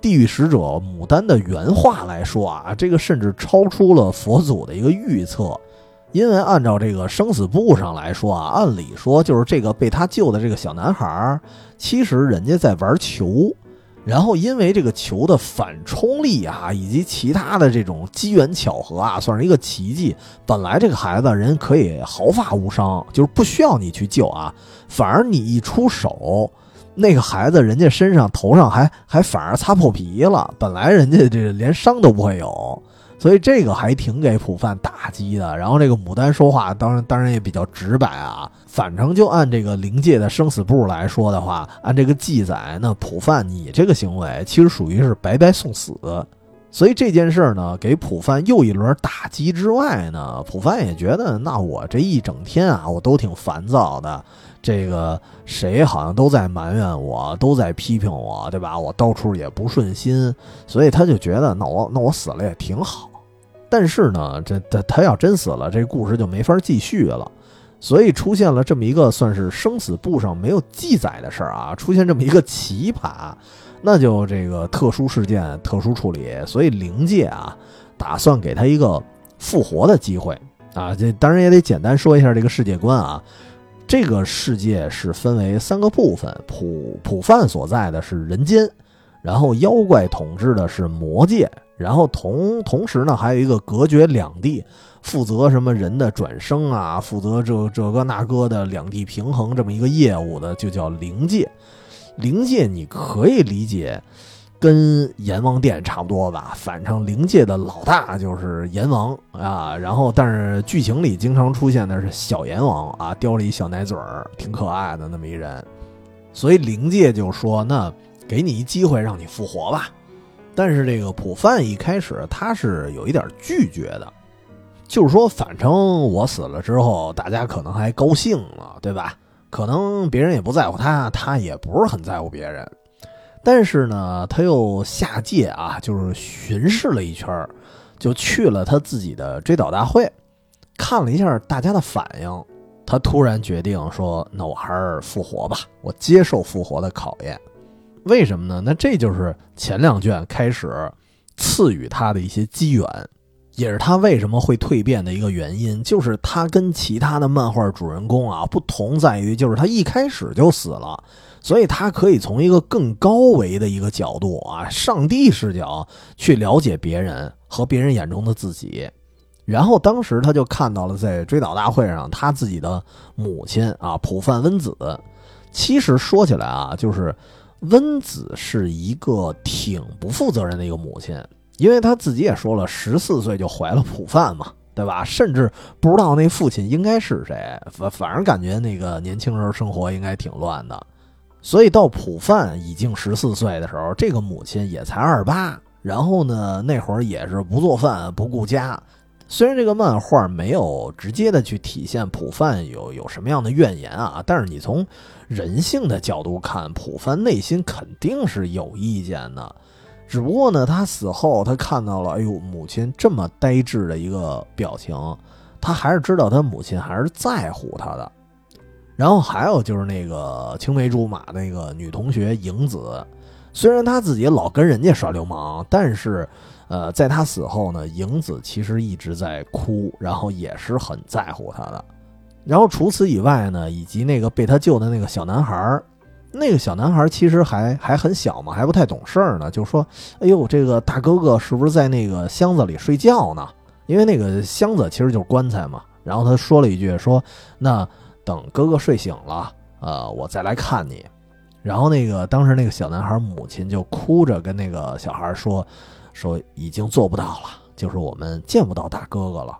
地狱使者牡丹的原话来说啊，这个甚至超出了佛祖的一个预测，因为按照这个生死簿上来说啊，按理说就是这个被他救的这个小男孩，其实人家在玩球。然后，因为这个球的反冲力啊，以及其他的这种机缘巧合啊，算是一个奇迹。本来这个孩子人可以毫发无伤，就是不需要你去救啊，反而你一出手，那个孩子人家身上头上还还反而擦破皮了。本来人家这连伤都不会有。所以这个还挺给普范打击的。然后这个牡丹说话，当然当然也比较直白啊。反正就按这个灵界的生死簿来说的话，按这个记载，那普范你这个行为其实属于是白白送死。所以这件事儿呢，给普范又一轮打击之外呢，普范也觉得，那我这一整天啊，我都挺烦躁的。这个谁好像都在埋怨我，都在批评我，对吧？我到处也不顺心，所以他就觉得，那我那我死了也挺好。但是呢，这他他要真死了，这故事就没法继续了。所以出现了这么一个算是生死簿上没有记载的事儿啊，出现这么一个奇葩，那就这个特殊事件特殊处理。所以灵界啊，打算给他一个复活的机会啊。这当然也得简单说一下这个世界观啊。这个世界是分为三个部分，普普范所在的是人间，然后妖怪统治的是魔界。然后同同时呢，还有一个隔绝两地，负责什么人的转生啊，负责这这个那个的两地平衡这么一个业务的，就叫灵界。灵界你可以理解，跟阎王殿差不多吧。反正灵界的老大就是阎王啊。然后，但是剧情里经常出现的是小阎王啊，叼了一小奶嘴儿，挺可爱的那么一人。所以灵界就说：“那给你一机会，让你复活吧。”但是这个普范一开始他是有一点拒绝的，就是说，反正我死了之后，大家可能还高兴了，对吧？可能别人也不在乎他，他也不是很在乎别人。但是呢，他又下界啊，就是巡视了一圈，就去了他自己的追悼大会，看了一下大家的反应，他突然决定说：“那我还是复活吧，我接受复活的考验。”为什么呢？那这就是前两卷开始赐予他的一些机缘，也是他为什么会蜕变的一个原因。就是他跟其他的漫画主人公啊不同，在于就是他一开始就死了，所以他可以从一个更高维的一个角度啊，上帝视角去了解别人和别人眼中的自己。然后当时他就看到了在追悼大会上他自己的母亲啊，普范温子。其实说起来啊，就是。温子是一个挺不负责任的一个母亲，因为她自己也说了，十四岁就怀了普范嘛，对吧？甚至不知道那父亲应该是谁，反反正感觉那个年轻时候生活应该挺乱的。所以到普范已经十四岁的时候，这个母亲也才二八，然后呢，那会儿也是不做饭不顾家。虽然这个漫画没有直接的去体现普范有有什么样的怨言啊，但是你从人性的角度看，普范内心肯定是有意见的。只不过呢，他死后他看到了，哎呦，母亲这么呆滞的一个表情，他还是知道他母亲还是在乎他的。然后还有就是那个青梅竹马那个女同学影子，虽然她自己老跟人家耍流氓，但是。呃，在他死后呢，影子其实一直在哭，然后也是很在乎他的。然后除此以外呢，以及那个被他救的那个小男孩儿，那个小男孩儿其实还还很小嘛，还不太懂事儿呢，就说：“哎呦，这个大哥哥是不是在那个箱子里睡觉呢？因为那个箱子其实就是棺材嘛。”然后他说了一句：“说那等哥哥睡醒了，呃，我再来看你。”然后那个当时那个小男孩母亲就哭着跟那个小孩说：“说已经做不到了，就是我们见不到大哥哥了。”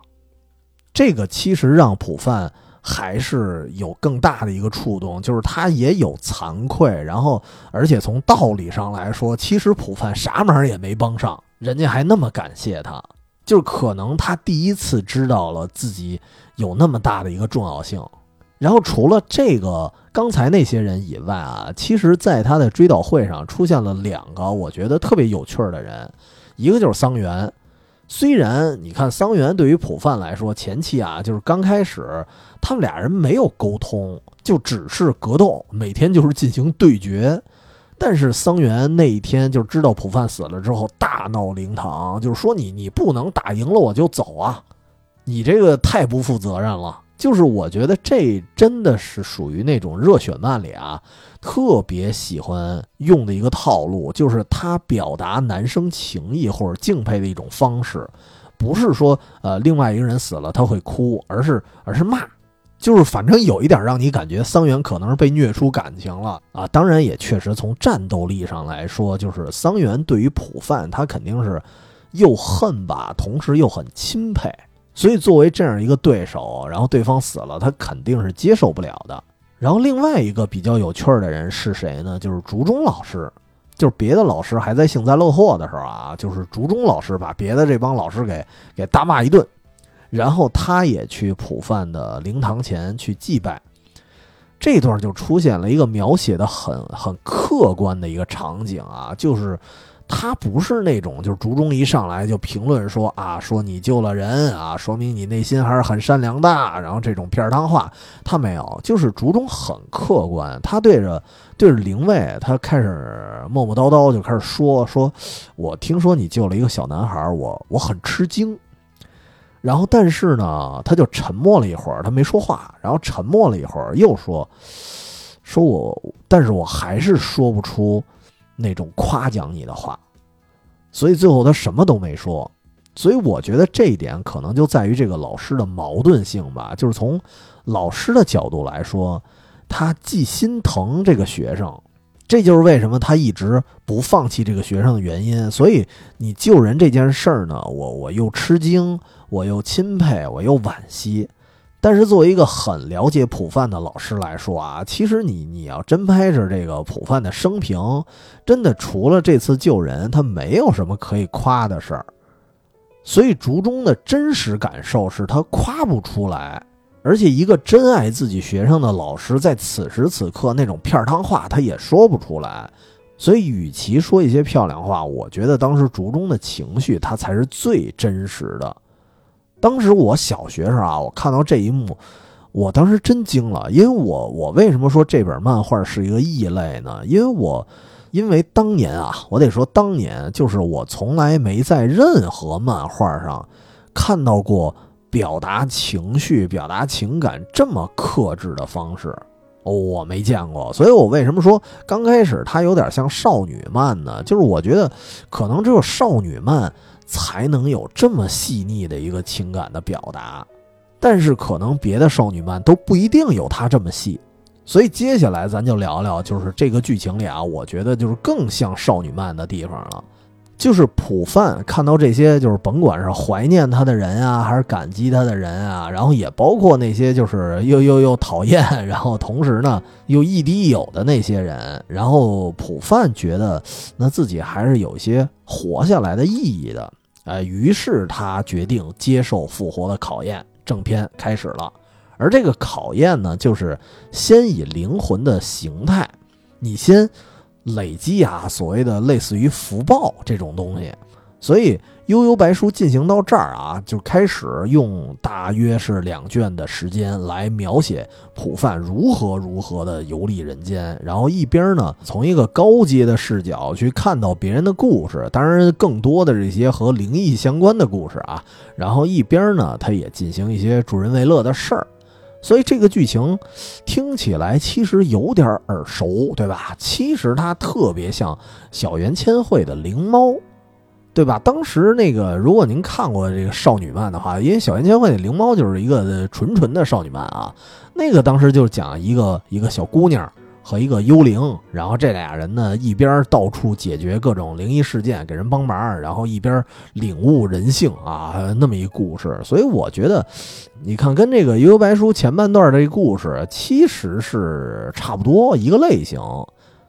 这个其实让普范还是有更大的一个触动，就是他也有惭愧，然后而且从道理上来说，其实普范啥忙也没帮上，人家还那么感谢他，就是可能他第一次知道了自己有那么大的一个重要性。然后除了这个刚才那些人以外啊，其实在他的追悼会上出现了两个我觉得特别有趣的人，一个就是桑原。虽然你看桑原对于普范来说，前期啊就是刚开始他们俩人没有沟通，就只是格斗，每天就是进行对决。但是桑原那一天就知道普范死了之后，大闹灵堂，就是说你你不能打赢了我就走啊，你这个太不负责任了。就是我觉得这真的是属于那种热血漫里啊，特别喜欢用的一个套路，就是他表达男生情谊或者敬佩的一种方式，不是说呃另外一个人死了他会哭，而是而是骂，就是反正有一点让你感觉桑原可能是被虐出感情了啊。当然也确实从战斗力上来说，就是桑原对于普范他肯定是又恨吧，同时又很钦佩。所以，作为这样一个对手，然后对方死了，他肯定是接受不了的。然后，另外一个比较有趣儿的人是谁呢？就是竹中老师。就是别的老师还在幸灾乐祸的时候啊，就是竹中老师把别的这帮老师给给大骂一顿，然后他也去普范的灵堂前去祭拜。这段就出现了一个描写的很很客观的一个场景啊，就是。他不是那种，就是竹中一上来就评论说啊，说你救了人啊，说明你内心还是很善良的。然后这种片儿汤话，他没有，就是竹中很客观。他对着对着灵位，他开始磨磨叨叨就开始说说，我听说你救了一个小男孩，我我很吃惊。然后但是呢，他就沉默了一会儿，他没说话。然后沉默了一会儿，又说说我，但是我还是说不出。那种夸奖你的话，所以最后他什么都没说。所以我觉得这一点可能就在于这个老师的矛盾性吧。就是从老师的角度来说，他既心疼这个学生，这就是为什么他一直不放弃这个学生的原因。所以你救人这件事儿呢，我我又吃惊，我又钦佩，我又惋惜。但是作为一个很了解普范的老师来说啊，其实你你要真拍着这个普范的生平，真的除了这次救人，他没有什么可以夸的事儿。所以竹中的真实感受是他夸不出来，而且一个真爱自己学生的老师，在此时此刻那种片儿汤话他也说不出来。所以与其说一些漂亮话，我觉得当时竹中的情绪他才是最真实的。当时我小学时候啊，我看到这一幕，我当时真惊了，因为我我为什么说这本漫画是一个异类呢？因为我因为当年啊，我得说当年就是我从来没在任何漫画上看到过表达情绪、表达情感这么克制的方式，我没见过。所以我为什么说刚开始它有点像少女漫呢？就是我觉得可能只有少女漫。才能有这么细腻的一个情感的表达，但是可能别的少女漫都不一定有它这么细，所以接下来咱就聊聊，就是这个剧情里啊，我觉得就是更像少女漫的地方了，就是普范看到这些，就是甭管是怀念他的人啊，还是感激他的人啊，然后也包括那些就是又又又讨厌，然后同时呢又亦敌亦友的那些人，然后普范觉得那自己还是有些活下来的意义的。呃，于是他决定接受复活的考验。正片开始了，而这个考验呢，就是先以灵魂的形态，你先累积啊，所谓的类似于福报这种东西，所以。悠悠白书进行到这儿啊，就开始用大约是两卷的时间来描写普范如何如何的游历人间，然后一边呢从一个高阶的视角去看到别人的故事，当然更多的这些和灵异相关的故事啊，然后一边呢他也进行一些助人为乐的事儿，所以这个剧情听起来其实有点耳熟，对吧？其实它特别像小原千惠的《灵猫》，对吧？当时那个，如果您看过这个少女漫的话，因为小原千惠的《灵猫》就是一个纯纯的少女漫啊，那个当时就讲一个一个小姑娘。和一个幽灵，然后这俩人呢，一边到处解决各种灵异事件，给人帮忙，然后一边领悟人性啊，那么一故事。所以我觉得，你看跟这个《悠悠白书》前半段这故事其实是差不多一个类型。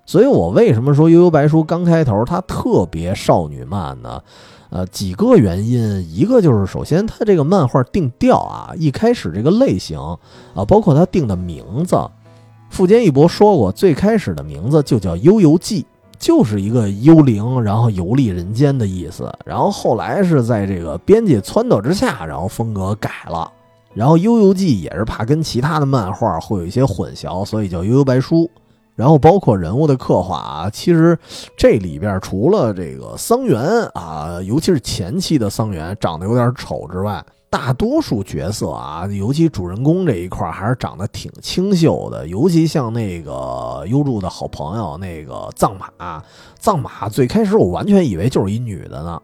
所以我为什么说《悠悠白书》刚开头它特别少女漫呢？呃，几个原因，一个就是首先它这个漫画定调啊，一开始这个类型啊，包括它定的名字。富坚义博说过，最开始的名字就叫《悠游记》，就是一个幽灵，然后游历人间的意思。然后后来是在这个编辑撺掇之下，然后风格改了。然后《悠游记》也是怕跟其他的漫画会有一些混淆，所以叫《悠悠白书》。然后包括人物的刻画啊，其实这里边除了这个桑原啊，尤其是前期的桑原长得有点丑之外，大多数角色啊，尤其主人公这一块还是长得挺清秀的，尤其像那个优助的好朋友那个藏马，藏马最开始我完全以为就是一女的呢，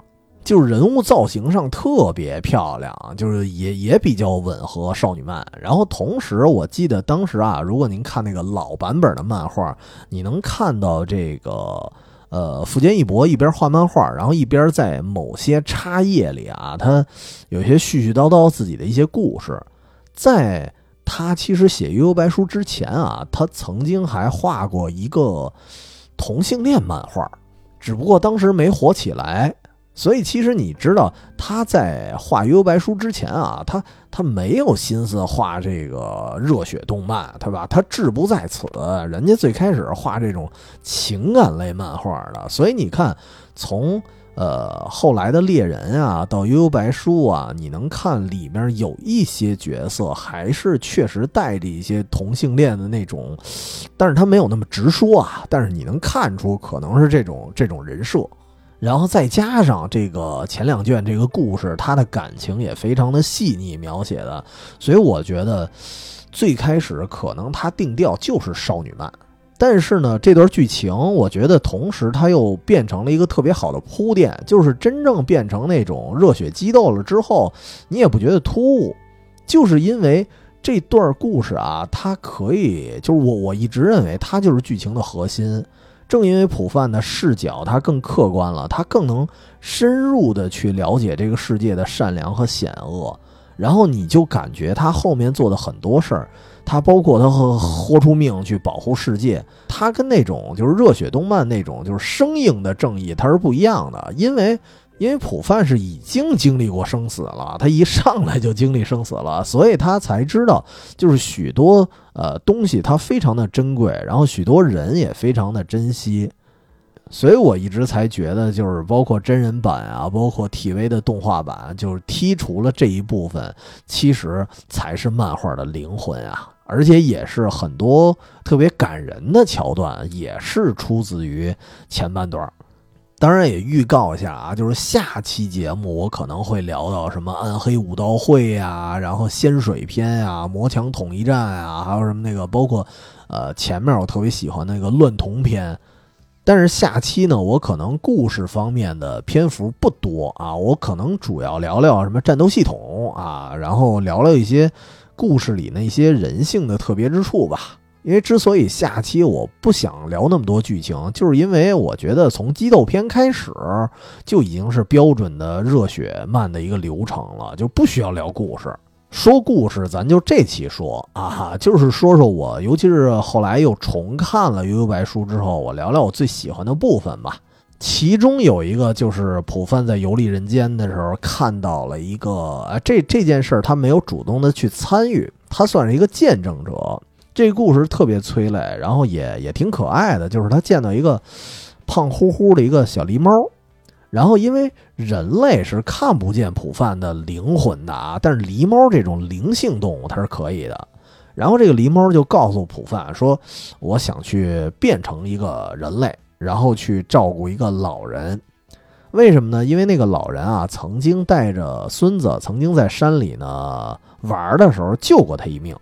就是人物造型上特别漂亮，就是也也比较吻合少女漫。然后同时我记得当时啊，如果您看那个老版本的漫画，你能看到这个。呃，富坚义博一边画漫画，然后一边在某些插页里啊，他有些絮絮叨叨自己的一些故事。在他其实写《悠悠白书》之前啊，他曾经还画过一个同性恋漫画，只不过当时没火起来。所以，其实你知道他在画《幽游白书》之前啊，他他没有心思画这个热血动漫，对吧？他志不在此，人家最开始画这种情感类漫画的。所以你看，从呃后来的猎人啊，到《悠悠白书》啊，你能看里面有一些角色还是确实带着一些同性恋的那种，但是他没有那么直说啊，但是你能看出可能是这种这种人设。然后再加上这个前两卷这个故事，他的感情也非常的细腻描写的，所以我觉得最开始可能他定调就是少女漫，但是呢，这段剧情我觉得同时它又变成了一个特别好的铺垫，就是真正变成那种热血激斗了之后，你也不觉得突兀，就是因为这段故事啊，它可以就是我我一直认为它就是剧情的核心。正因为普范的视角，他更客观了，他更能深入的去了解这个世界的善良和险恶，然后你就感觉他后面做的很多事儿，他包括他和豁出命去保护世界，他跟那种就是热血动漫那种就是生硬的正义，他是不一样的，因为。因为普范是已经经历过生死了，他一上来就经历生死了，所以他才知道，就是许多呃东西它非常的珍贵，然后许多人也非常的珍惜，所以我一直才觉得，就是包括真人版啊，包括 TV 的动画版，就是剔除了这一部分，其实才是漫画的灵魂啊，而且也是很多特别感人的桥段，也是出自于前半段。当然也预告一下啊，就是下期节目我可能会聊到什么暗黑武道会呀，然后仙水篇呀，魔墙统一战啊，还有什么那个包括，呃，前面我特别喜欢那个乱童篇。但是下期呢，我可能故事方面的篇幅不多啊，我可能主要聊聊什么战斗系统啊，然后聊聊一些故事里那些人性的特别之处吧。因为之所以下期我不想聊那么多剧情，就是因为我觉得从激斗篇开始就已经是标准的热血漫的一个流程了，就不需要聊故事。说故事，咱就这期说啊，就是说说我，尤其是后来又重看了《悠悠白书》之后，我聊聊我最喜欢的部分吧。其中有一个就是普范在游历人间的时候看到了一个，呃，这这件事儿他没有主动的去参与，他算是一个见证者。这故事特别催泪，然后也也挺可爱的。就是他见到一个胖乎乎的一个小狸猫，然后因为人类是看不见普范的灵魂的啊，但是狸猫这种灵性动物它是可以的。然后这个狸猫就告诉普范说：“我想去变成一个人类，然后去照顾一个老人。为什么呢？因为那个老人啊，曾经带着孙子，曾经在山里呢玩的时候救过他一命。”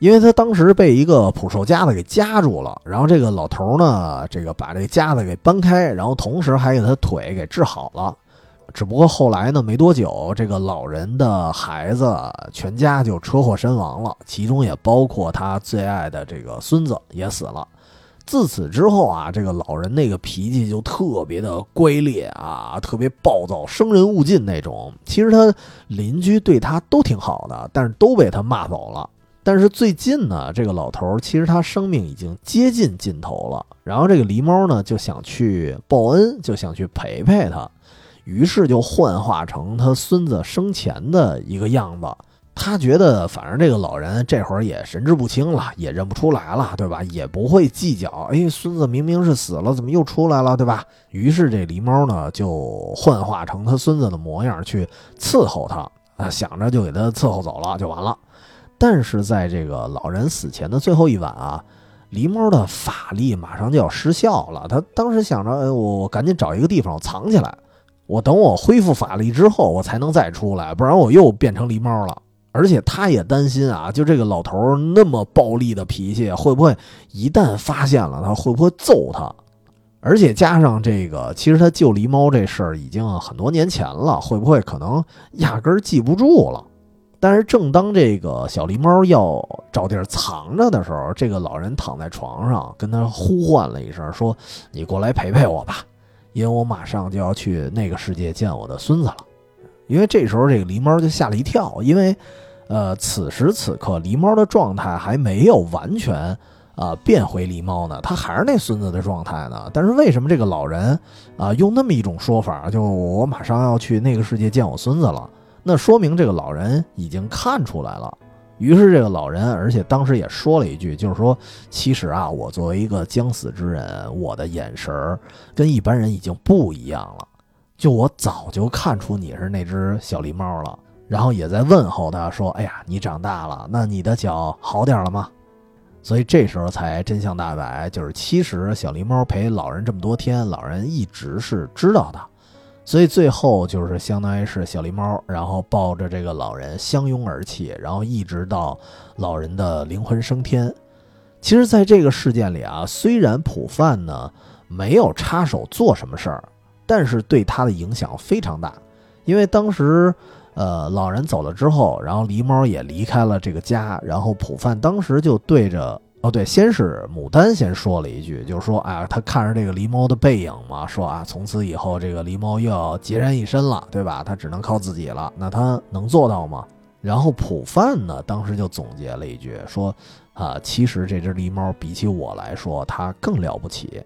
因为他当时被一个捕兽夹子给夹住了，然后这个老头呢，这个把这个夹子给搬开，然后同时还给他腿给治好了。只不过后来呢，没多久，这个老人的孩子全家就车祸身亡了，其中也包括他最爱的这个孙子也死了。自此之后啊，这个老人那个脾气就特别的乖戾啊，特别暴躁，生人勿近那种。其实他邻居对他都挺好的，但是都被他骂走了。但是最近呢，这个老头其实他生命已经接近尽头了。然后这个狸猫呢就想去报恩，就想去陪陪他。于是就幻化成他孙子生前的一个样子。他觉得反正这个老人这会儿也神志不清了，也认不出来了，对吧？也不会计较。哎，孙子明明是死了，怎么又出来了，对吧？于是这狸猫呢就幻化成他孙子的模样去伺候他啊，想着就给他伺候走了就完了。但是在这个老人死前的最后一晚啊，狸猫的法力马上就要失效了。他当时想着，哎，我我赶紧找一个地方我藏起来。我等我恢复法力之后，我才能再出来，不然我又变成狸猫了。而且他也担心啊，就这个老头那么暴力的脾气，会不会一旦发现了，他会不会揍他？而且加上这个，其实他救狸猫这事儿已经很多年前了，会不会可能压根儿记不住了？但是正当这个小狸猫要找地儿藏着的时候，这个老人躺在床上跟他呼唤了一声，说：“你过来陪陪我吧。”因为我马上就要去那个世界见我的孙子了，因为这时候这个狸猫就吓了一跳，因为，呃，此时此刻狸猫的状态还没有完全啊变回狸猫呢，它还是那孙子的状态呢。但是为什么这个老人啊用那么一种说法，就我马上要去那个世界见我孙子了，那说明这个老人已经看出来了。于是这个老人，而且当时也说了一句，就是说，其实啊，我作为一个将死之人，我的眼神儿跟一般人已经不一样了。就我早就看出你是那只小狸猫了，然后也在问候他说：“哎呀，你长大了，那你的脚好点了吗？”所以这时候才真相大白，就是其实小狸猫陪老人这么多天，老人一直是知道的。所以最后就是相当于是小狸猫，然后抱着这个老人相拥而泣，然后一直到老人的灵魂升天。其实，在这个事件里啊，虽然普范呢没有插手做什么事儿，但是对他的影响非常大。因为当时，呃，老人走了之后，然后狸猫也离开了这个家，然后普范当时就对着。哦，对，先是牡丹先说了一句，就是说，哎呀，他看着这个狸猫的背影嘛，说啊，从此以后这个狸猫又要孑然一身了，对吧？他只能靠自己了。那他能做到吗？然后普范呢，当时就总结了一句，说啊，其实这只狸猫比起我来说，它更了不起。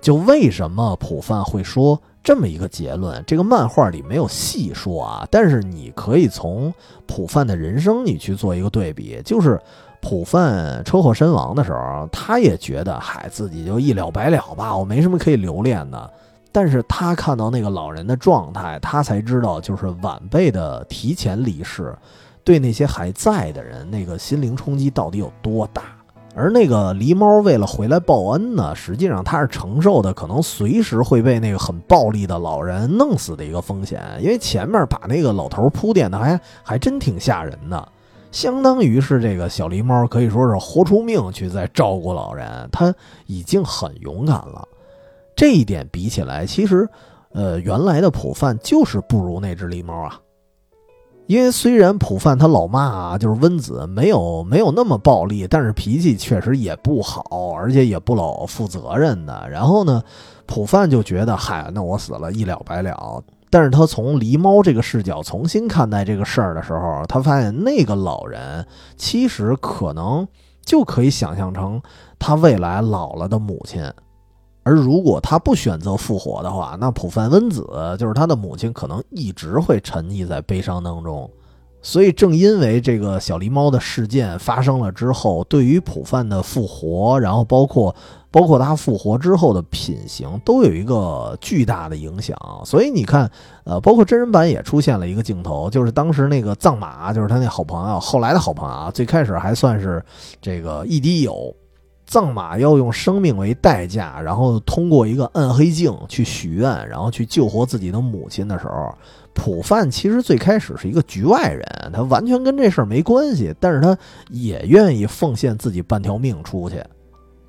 就为什么普范会说这么一个结论？这个漫画里没有细说啊，但是你可以从普范的人生你去做一个对比，就是。普范车祸身亡的时候，他也觉得，嗨，自己就一了百了吧，我没什么可以留恋的。但是他看到那个老人的状态，他才知道，就是晚辈的提前离世，对那些还在的人，那个心灵冲击到底有多大。而那个狸猫为了回来报恩呢，实际上他是承受的可能随时会被那个很暴力的老人弄死的一个风险，因为前面把那个老头铺垫的还还真挺吓人的。相当于是这个小狸猫可以说是豁出命去在照顾老人，他已经很勇敢了。这一点比起来，其实，呃，原来的普范就是不如那只狸猫啊。因为虽然普范他老妈啊，就是温子，没有没有那么暴力，但是脾气确实也不好，而且也不老负责任的。然后呢，普范就觉得，嗨，那我死了，一了百了。但是他从狸猫这个视角重新看待这个事儿的时候，他发现那个老人其实可能就可以想象成他未来老了的母亲，而如果他不选择复活的话，那普范温子就是他的母亲，可能一直会沉溺在悲伤当中。所以正因为这个小狸猫的事件发生了之后，对于普范的复活，然后包括。包括他复活之后的品行都有一个巨大的影响，所以你看，呃，包括真人版也出现了一个镜头，就是当时那个藏马，就是他那好朋友，后来的好朋友啊，最开始还算是这个一滴友，藏马要用生命为代价，然后通过一个暗黑镜去许愿，然后去救活自己的母亲的时候，普范其实最开始是一个局外人，他完全跟这事儿没关系，但是他也愿意奉献自己半条命出去。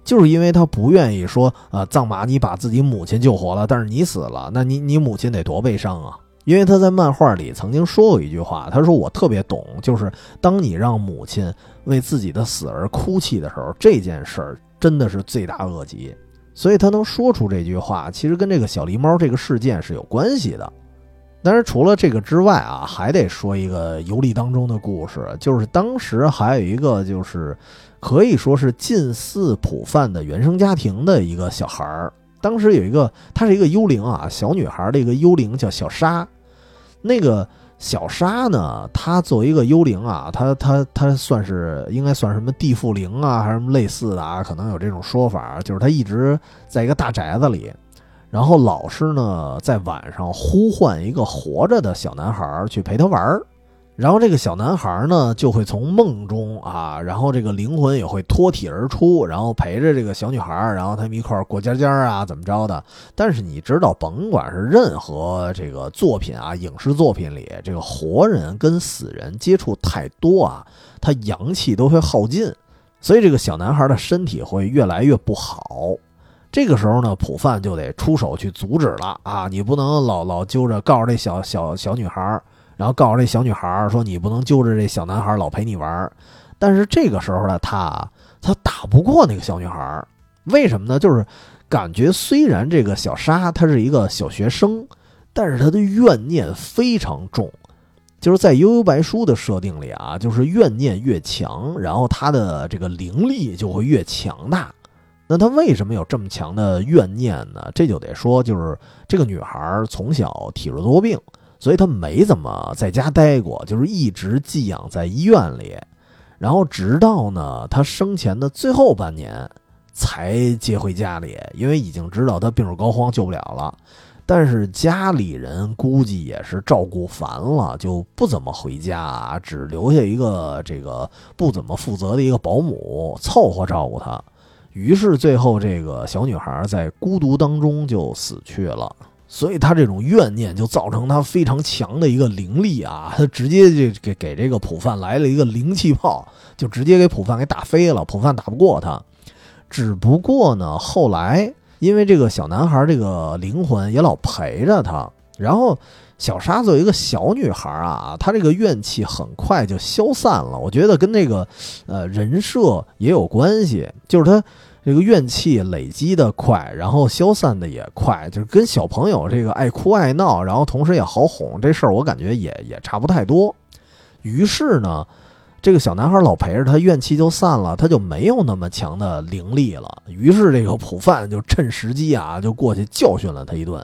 就是因为他不愿意说，呃，藏马你把自己母亲救活了，但是你死了，那你你母亲得多悲伤啊！因为他在漫画里曾经说过一句话，他说我特别懂，就是当你让母亲为自己的死而哭泣的时候，这件事儿真的是罪大恶极。所以他能说出这句话，其实跟这个小狸猫这个事件是有关系的。但是除了这个之外啊，还得说一个游历当中的故事，就是当时还有一个就是。可以说是近似普范的原生家庭的一个小孩儿。当时有一个，她是一个幽灵啊，小女孩的一个幽灵叫小沙。那个小沙呢，她作为一个幽灵啊，她她她算是应该算什么地缚灵啊，还是什么类似的啊？可能有这种说法，就是她一直在一个大宅子里，然后老师呢在晚上呼唤一个活着的小男孩去陪他玩儿。然后这个小男孩呢，就会从梦中啊，然后这个灵魂也会脱体而出，然后陪着这个小女孩，然后他们一块儿过家家啊，怎么着的？但是你知道，甭管是任何这个作品啊，影视作品里，这个活人跟死人接触太多啊，他阳气都会耗尽，所以这个小男孩的身体会越来越不好。这个时候呢，普范就得出手去阻止了啊，你不能老老揪着告诉这小小小女孩。然后告诉这小女孩说：“你不能揪着这小男孩老陪你玩。”但是这个时候呢，他他打不过那个小女孩，为什么呢？就是感觉虽然这个小沙她是一个小学生，但是她的怨念非常重。就是在悠悠白书的设定里啊，就是怨念越强，然后她的这个灵力就会越强大。那她为什么有这么强的怨念呢？这就得说，就是这个女孩从小体弱多病。所以他没怎么在家待过，就是一直寄养在医院里，然后直到呢她生前的最后半年才接回家里，因为已经知道她病入膏肓救不了了。但是家里人估计也是照顾烦了，就不怎么回家，只留下一个这个不怎么负责的一个保姆凑合照顾她。于是最后这个小女孩在孤独当中就死去了。所以他这种怨念就造成他非常强的一个灵力啊，他 直接就给给这个普范来了一个灵气炮，就直接给普范给打飞了。普范打不过他，只不过呢，后来因为这个小男孩这个灵魂也老陪着他，然后小沙作为一个小女孩啊，她这个怨气很快就消散了。我觉得跟那个呃人设也有关系，就是她。这个怨气累积的快，然后消散的也快，就是跟小朋友这个爱哭爱闹，然后同时也好哄这事儿，我感觉也也差不太多。于是呢，这个小男孩老陪着他，怨气就散了，他就没有那么强的灵力了。于是这个普范就趁时机啊，就过去教训了他一顿。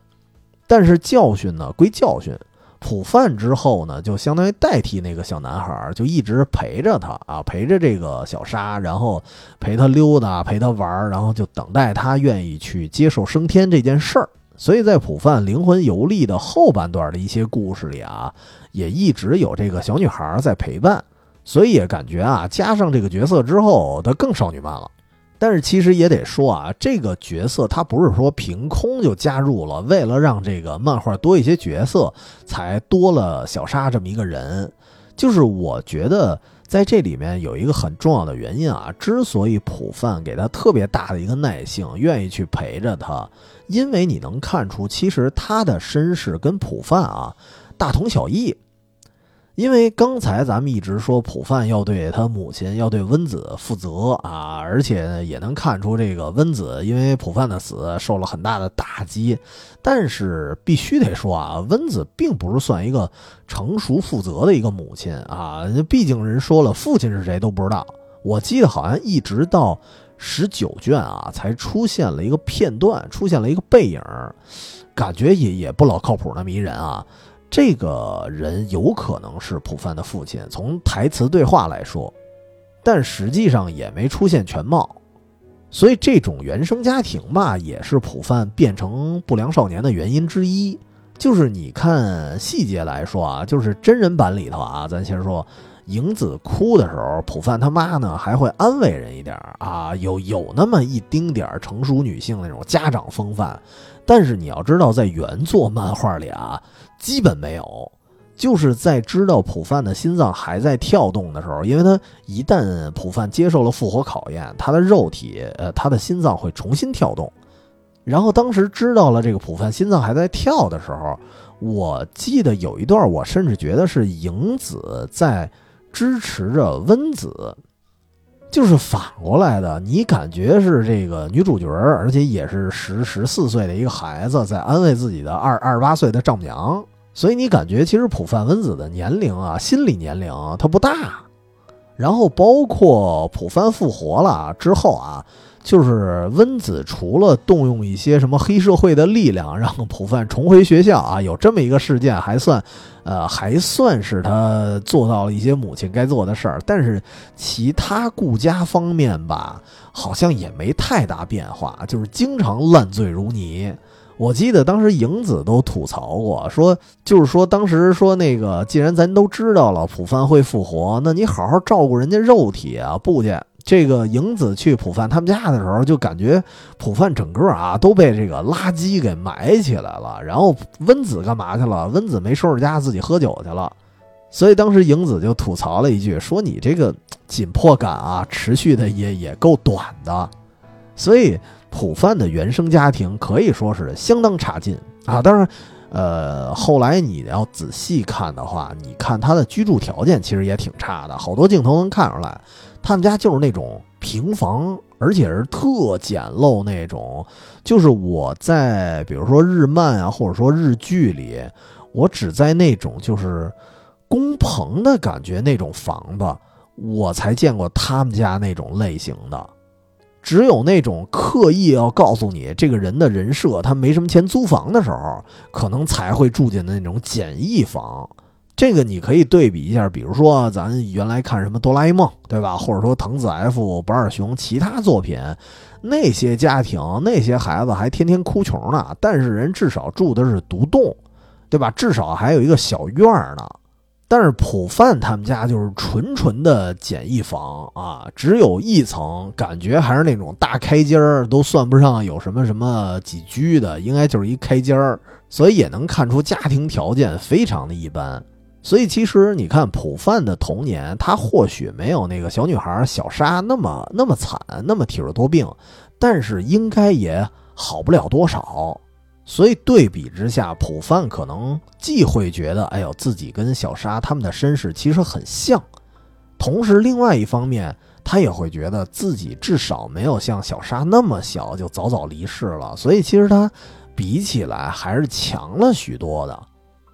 但是教训呢归教训。普饭之后呢，就相当于代替那个小男孩，就一直陪着他啊，陪着这个小沙，然后陪他溜达，陪他玩，然后就等待他愿意去接受升天这件事儿。所以在普范灵魂游历的后半段的一些故事里啊，也一直有这个小女孩在陪伴，所以也感觉啊，加上这个角色之后，她更少女漫了。但是其实也得说啊，这个角色他不是说凭空就加入了，为了让这个漫画多一些角色，才多了小沙这么一个人。就是我觉得在这里面有一个很重要的原因啊，之所以普范给他特别大的一个耐性，愿意去陪着他，因为你能看出，其实他的身世跟普范啊大同小异。因为刚才咱们一直说普范要对他母亲要对温子负责啊，而且也能看出这个温子因为普范的死受了很大的打击，但是必须得说啊，温子并不是算一个成熟负责的一个母亲啊，毕竟人说了父亲是谁都不知道。我记得好像一直到十九卷啊，才出现了一个片段，出现了一个背影，感觉也也不老靠谱那么一人啊。这个人有可能是普范的父亲，从台词对话来说，但实际上也没出现全貌，所以这种原生家庭吧，也是普范变成不良少年的原因之一。就是你看细节来说啊，就是真人版里头啊，咱先说影子哭的时候，普范他妈呢还会安慰人一点啊，有有那么一丁点儿成熟女性那种家长风范。但是你要知道，在原作漫画里啊，基本没有。就是在知道普范的心脏还在跳动的时候，因为他一旦普范接受了复活考验，他的肉体，呃，他的心脏会重新跳动。然后当时知道了这个普范心脏还在跳的时候，我记得有一段，我甚至觉得是影子在支持着温子，就是反过来的。你感觉是这个女主角，而且也是十十四岁的一个孩子，在安慰自己的二二十八岁的丈母娘。所以你感觉其实普范温子的年龄啊，心理年龄啊他不大，然后包括普范复活了之后啊，就是温子除了动用一些什么黑社会的力量让普范重回学校啊，有这么一个事件还算，呃，还算是他做到了一些母亲该做的事儿，但是其他顾家方面吧，好像也没太大变化，就是经常烂醉如泥。我记得当时影子都吐槽过，说就是说当时说那个，既然咱都知道了普范会复活，那你好好照顾人家肉体啊，不去。这个影子去普范他们家的时候，就感觉普范整个啊都被这个垃圾给埋起来了。然后温子干嘛去了？温子没收拾家，自己喝酒去了。所以当时影子就吐槽了一句，说你这个紧迫感啊，持续的也也够短的。所以。普范的原生家庭可以说是相当差劲啊！当然，呃，后来你要仔细看的话，你看他的居住条件其实也挺差的，好多镜头能看出来，他们家就是那种平房，而且是特简陋那种。就是我在比如说日漫啊，或者说日剧里，我只在那种就是工棚的感觉那种房子，我才见过他们家那种类型的。只有那种刻意要告诉你这个人的人设，他没什么钱租房的时候，可能才会住进那种简易房。这个你可以对比一下，比如说咱原来看什么哆啦 A 梦，对吧？或者说藤子 F 不二雄其他作品，那些家庭那些孩子还天天哭穷呢，但是人至少住的是独栋，对吧？至少还有一个小院儿呢。但是普范他们家就是纯纯的简易房啊，只有一层，感觉还是那种大开间儿，都算不上有什么什么几居的，应该就是一开间儿，所以也能看出家庭条件非常的一般。所以其实你看普范的童年，他或许没有那个小女孩小沙那么那么惨，那么体弱多病，但是应该也好不了多少。所以对比之下，普范可能既会觉得，哎呦，自己跟小沙他们的身世其实很像，同时另外一方面，他也会觉得自己至少没有像小沙那么小就早早离世了。所以其实他比起来还是强了许多的。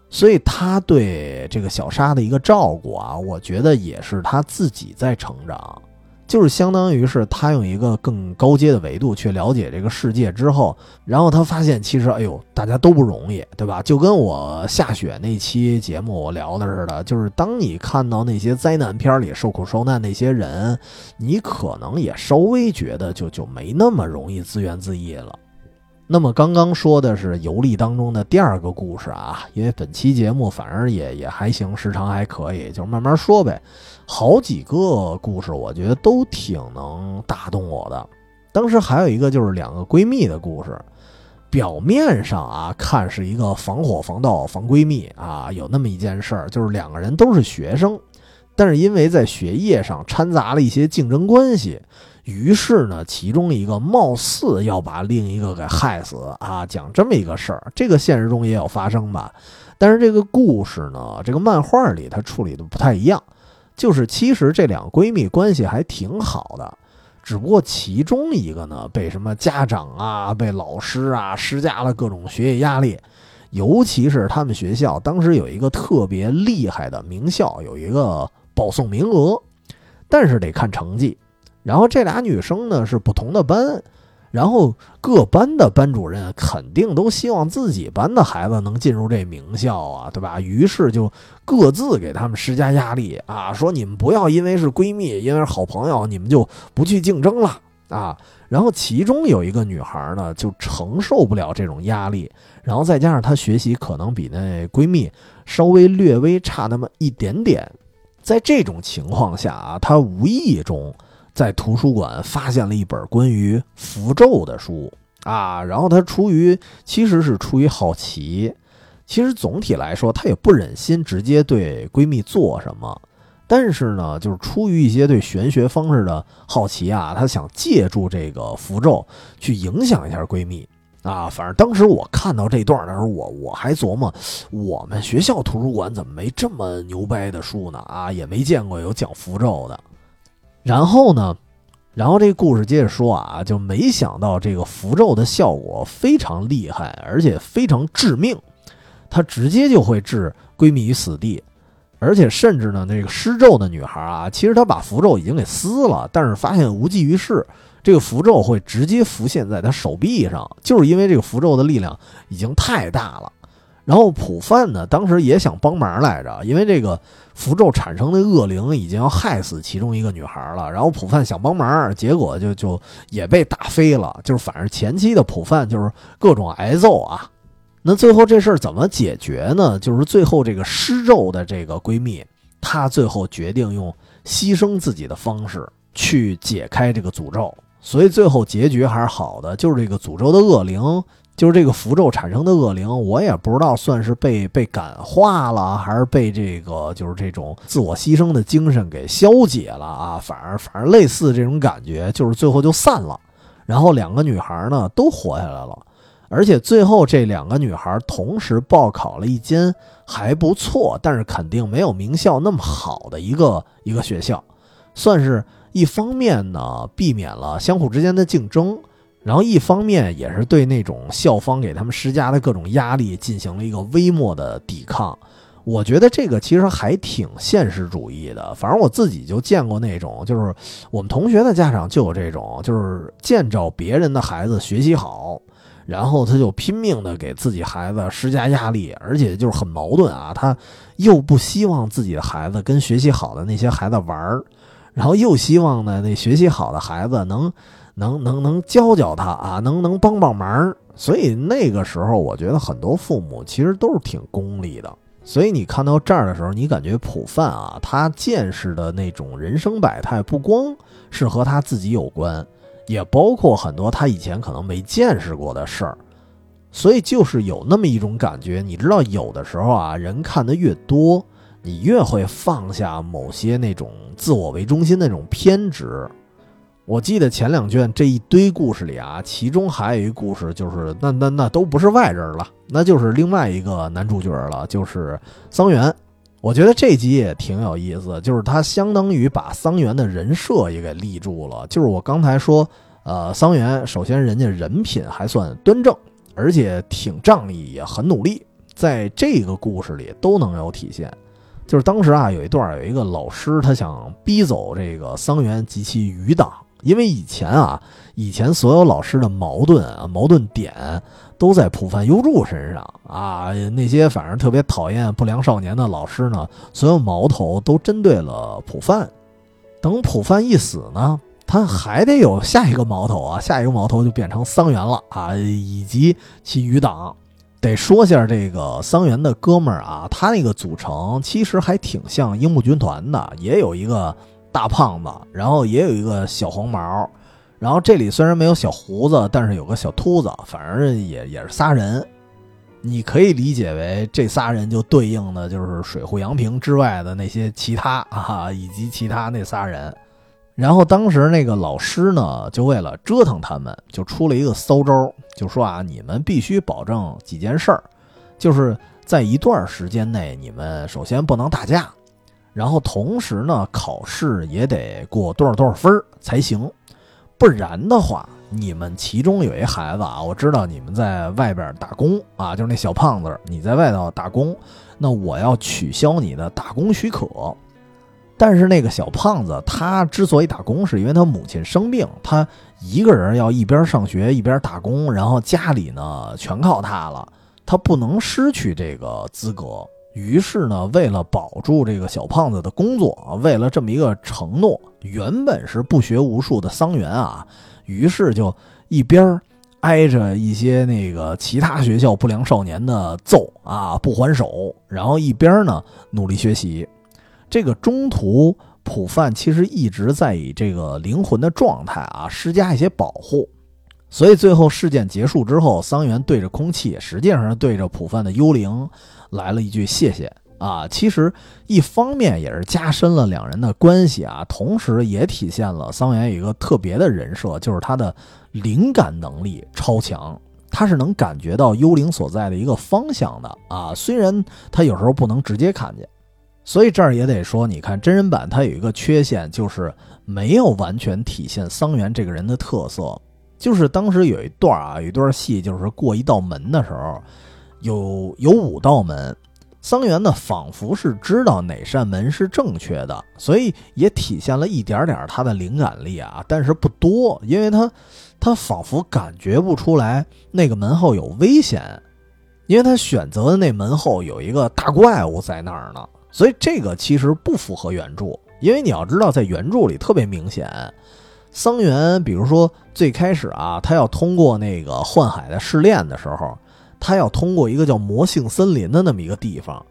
所以他对这个小沙的一个照顾啊，我觉得也是他自己在成长。就是相当于是他用一个更高阶的维度去了解这个世界之后，然后他发现其实哎呦大家都不容易，对吧？就跟我下雪那期节目我聊的似的，就是当你看到那些灾难片里受苦受难那些人，你可能也稍微觉得就就没那么容易自怨自艾了。那么刚刚说的是游历当中的第二个故事啊，因为本期节目反正也也还行，时长还可以，就慢慢说呗。好几个故事，我觉得都挺能打动我的。当时还有一个就是两个闺蜜的故事，表面上啊看是一个防火防盗防闺蜜啊，有那么一件事儿，就是两个人都是学生，但是因为在学业上掺杂了一些竞争关系。于是呢，其中一个貌似要把另一个给害死啊，讲这么一个事儿，这个现实中也有发生吧？但是这个故事呢，这个漫画里它处理的不太一样，就是其实这两个闺蜜关系还挺好的，只不过其中一个呢，被什么家长啊、被老师啊施加了各种学业压力，尤其是他们学校当时有一个特别厉害的名校，有一个保送名额，但是得看成绩。然后这俩女生呢是不同的班，然后各班的班主任肯定都希望自己班的孩子能进入这名校啊，对吧？于是就各自给他们施加压力啊，说你们不要因为是闺蜜，因为是好朋友，你们就不去竞争了啊。然后其中有一个女孩呢，就承受不了这种压力，然后再加上她学习可能比那闺蜜稍微略微差那么一点点。在这种情况下啊，她无意中在图书馆发现了一本关于符咒的书啊，然后他出于其实是出于好奇，其实总体来说他也不忍心直接对闺蜜做什么，但是呢，就是出于一些对玄学方式的好奇啊，他想借助这个符咒去影响一下闺蜜。啊，反正当时我看到这段的时候，我我还琢磨，我们学校图书馆怎么没这么牛掰的书呢？啊，也没见过有讲符咒的。然后呢，然后这个故事接着说啊，就没想到这个符咒的效果非常厉害，而且非常致命，它直接就会置闺蜜于死地，而且甚至呢，那个施咒的女孩啊，其实她把符咒已经给撕了，但是发现无济于事。这个符咒会直接浮现在他手臂上，就是因为这个符咒的力量已经太大了。然后普范呢，当时也想帮忙来着，因为这个符咒产生的恶灵已经要害死其中一个女孩了。然后普范想帮忙，结果就就也被打飞了。就是反正前期的普范就是各种挨揍啊。那最后这事儿怎么解决呢？就是最后这个施咒的这个闺蜜，她最后决定用牺牲自己的方式去解开这个诅咒。所以最后结局还是好的，就是这个诅咒的恶灵，就是这个符咒产生的恶灵，我也不知道算是被被感化了，还是被这个就是这种自我牺牲的精神给消解了啊。反正反正类似这种感觉，就是最后就散了，然后两个女孩呢都活下来了，而且最后这两个女孩同时报考了一间还不错，但是肯定没有名校那么好的一个一个学校，算是。一方面呢，避免了相互之间的竞争，然后一方面也是对那种校方给他们施加的各种压力进行了一个微末的抵抗。我觉得这个其实还挺现实主义的。反正我自己就见过那种，就是我们同学的家长就有这种，就是见着别人的孩子学习好，然后他就拼命的给自己孩子施加压力，而且就是很矛盾啊，他又不希望自己的孩子跟学习好的那些孩子玩儿。然后又希望呢，那学习好的孩子能，能能能教教他啊，能能帮帮忙。所以那个时候，我觉得很多父母其实都是挺功利的。所以你看到这儿的时候，你感觉普范啊，他见识的那种人生百态，不光是和他自己有关，也包括很多他以前可能没见识过的事儿。所以就是有那么一种感觉，你知道，有的时候啊，人看的越多。你越会放下某些那种自我为中心那种偏执。我记得前两卷这一堆故事里啊，其中还有一个故事，就是那那那都不是外人了，那就是另外一个男主角了，就是桑园。我觉得这集也挺有意思，就是他相当于把桑园的人设也给立住了。就是我刚才说，呃，桑园首先人家人品还算端正，而且挺仗义，也很努力，在这个故事里都能有体现。就是当时啊，有一段有一个老师，他想逼走这个桑园及其余党，因为以前啊，以前所有老师的矛盾啊，矛盾点都在普范优助身上啊，那些反正特别讨厌不良少年的老师呢，所有矛头都针对了普范。等普范一死呢，他还得有下一个矛头啊，下一个矛头就变成桑园了啊，以及其余党。得说下这个桑园的哥们儿啊，他那个组成其实还挺像樱木军团的，也有一个大胖子，然后也有一个小黄毛，然后这里虽然没有小胡子，但是有个小秃子，反正也也是仨人。你可以理解为这仨人就对应的就是水户洋平之外的那些其他啊，以及其他那仨人。然后当时那个老师呢，就为了折腾他们，就出了一个骚招，就说啊，你们必须保证几件事儿，就是在一段时间内，你们首先不能打架，然后同时呢，考试也得过多少多少分才行，不然的话，你们其中有一孩子啊，我知道你们在外边打工啊，就是那小胖子，你在外头打工，那我要取消你的打工许可。但是那个小胖子，他之所以打工，是因为他母亲生病，他一个人要一边上学一边打工，然后家里呢全靠他了，他不能失去这个资格。于是呢，为了保住这个小胖子的工作，为了这么一个承诺，原本是不学无术的桑园啊，于是就一边挨着一些那个其他学校不良少年的揍啊，不还手，然后一边呢努力学习。这个中途普范其实一直在以这个灵魂的状态啊施加一些保护，所以最后事件结束之后，桑原对着空气，实际上是对着普范的幽灵来了一句谢谢啊。其实一方面也是加深了两人的关系啊，同时也体现了桑原有一个特别的人设，就是他的灵感能力超强。他是能感觉到幽灵所在的一个方向的啊，虽然他有时候不能直接看见，所以这儿也得说，你看真人版它有一个缺陷，就是没有完全体现桑原这个人的特色。就是当时有一段啊，有一段戏，就是过一道门的时候，有有五道门，桑原呢仿佛是知道哪扇门是正确的，所以也体现了一点点他的灵感力啊，但是不多，因为他。他仿佛感觉不出来那个门后有危险，因为他选择的那门后有一个大怪物在那儿呢，所以这个其实不符合原著。因为你要知道，在原著里特别明显，桑原，比如说最开始啊，他要通过那个幻海的试炼的时候，他要通过一个叫魔性森林的那么一个地方，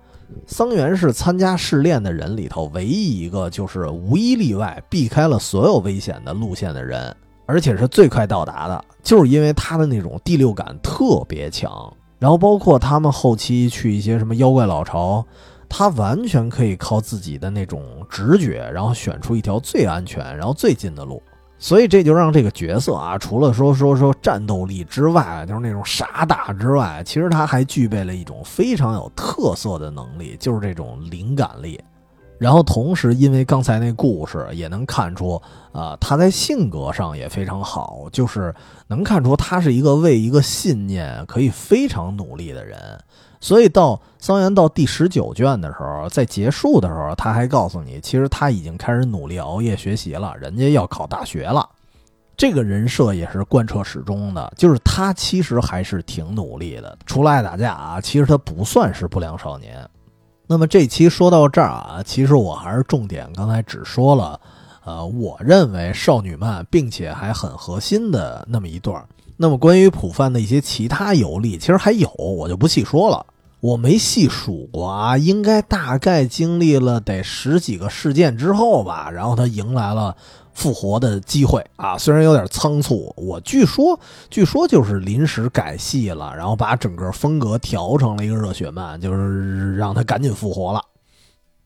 桑原是参加试炼的人里头唯一一个就是无一例外避开了所有危险的路线的人。而且是最快到达的，就是因为他的那种第六感特别强。然后包括他们后期去一些什么妖怪老巢，他完全可以靠自己的那种直觉，然后选出一条最安全、然后最近的路。所以这就让这个角色啊，除了说说说战斗力之外，就是那种傻大之外，其实他还具备了一种非常有特色的能力，就是这种灵感力。然后同时，因为刚才那故事也能看出，啊，他在性格上也非常好，就是能看出他是一个为一个信念可以非常努力的人。所以到桑原到第十九卷的时候，在结束的时候，他还告诉你，其实他已经开始努力熬夜学习了，人家要考大学了。这个人设也是贯彻始终的，就是他其实还是挺努力的。除了爱打架啊，其实他不算是不良少年。那么这期说到这儿啊，其实我还是重点，刚才只说了，呃，我认为少女漫并且还很核心的那么一段。那么关于普范的一些其他游历，其实还有，我就不细说了。我没细数过啊，应该大概经历了得十几个事件之后吧，然后他迎来了。复活的机会啊，虽然有点仓促，我据说据说就是临时改戏了，然后把整个风格调成了一个热血漫，就是让他赶紧复活了。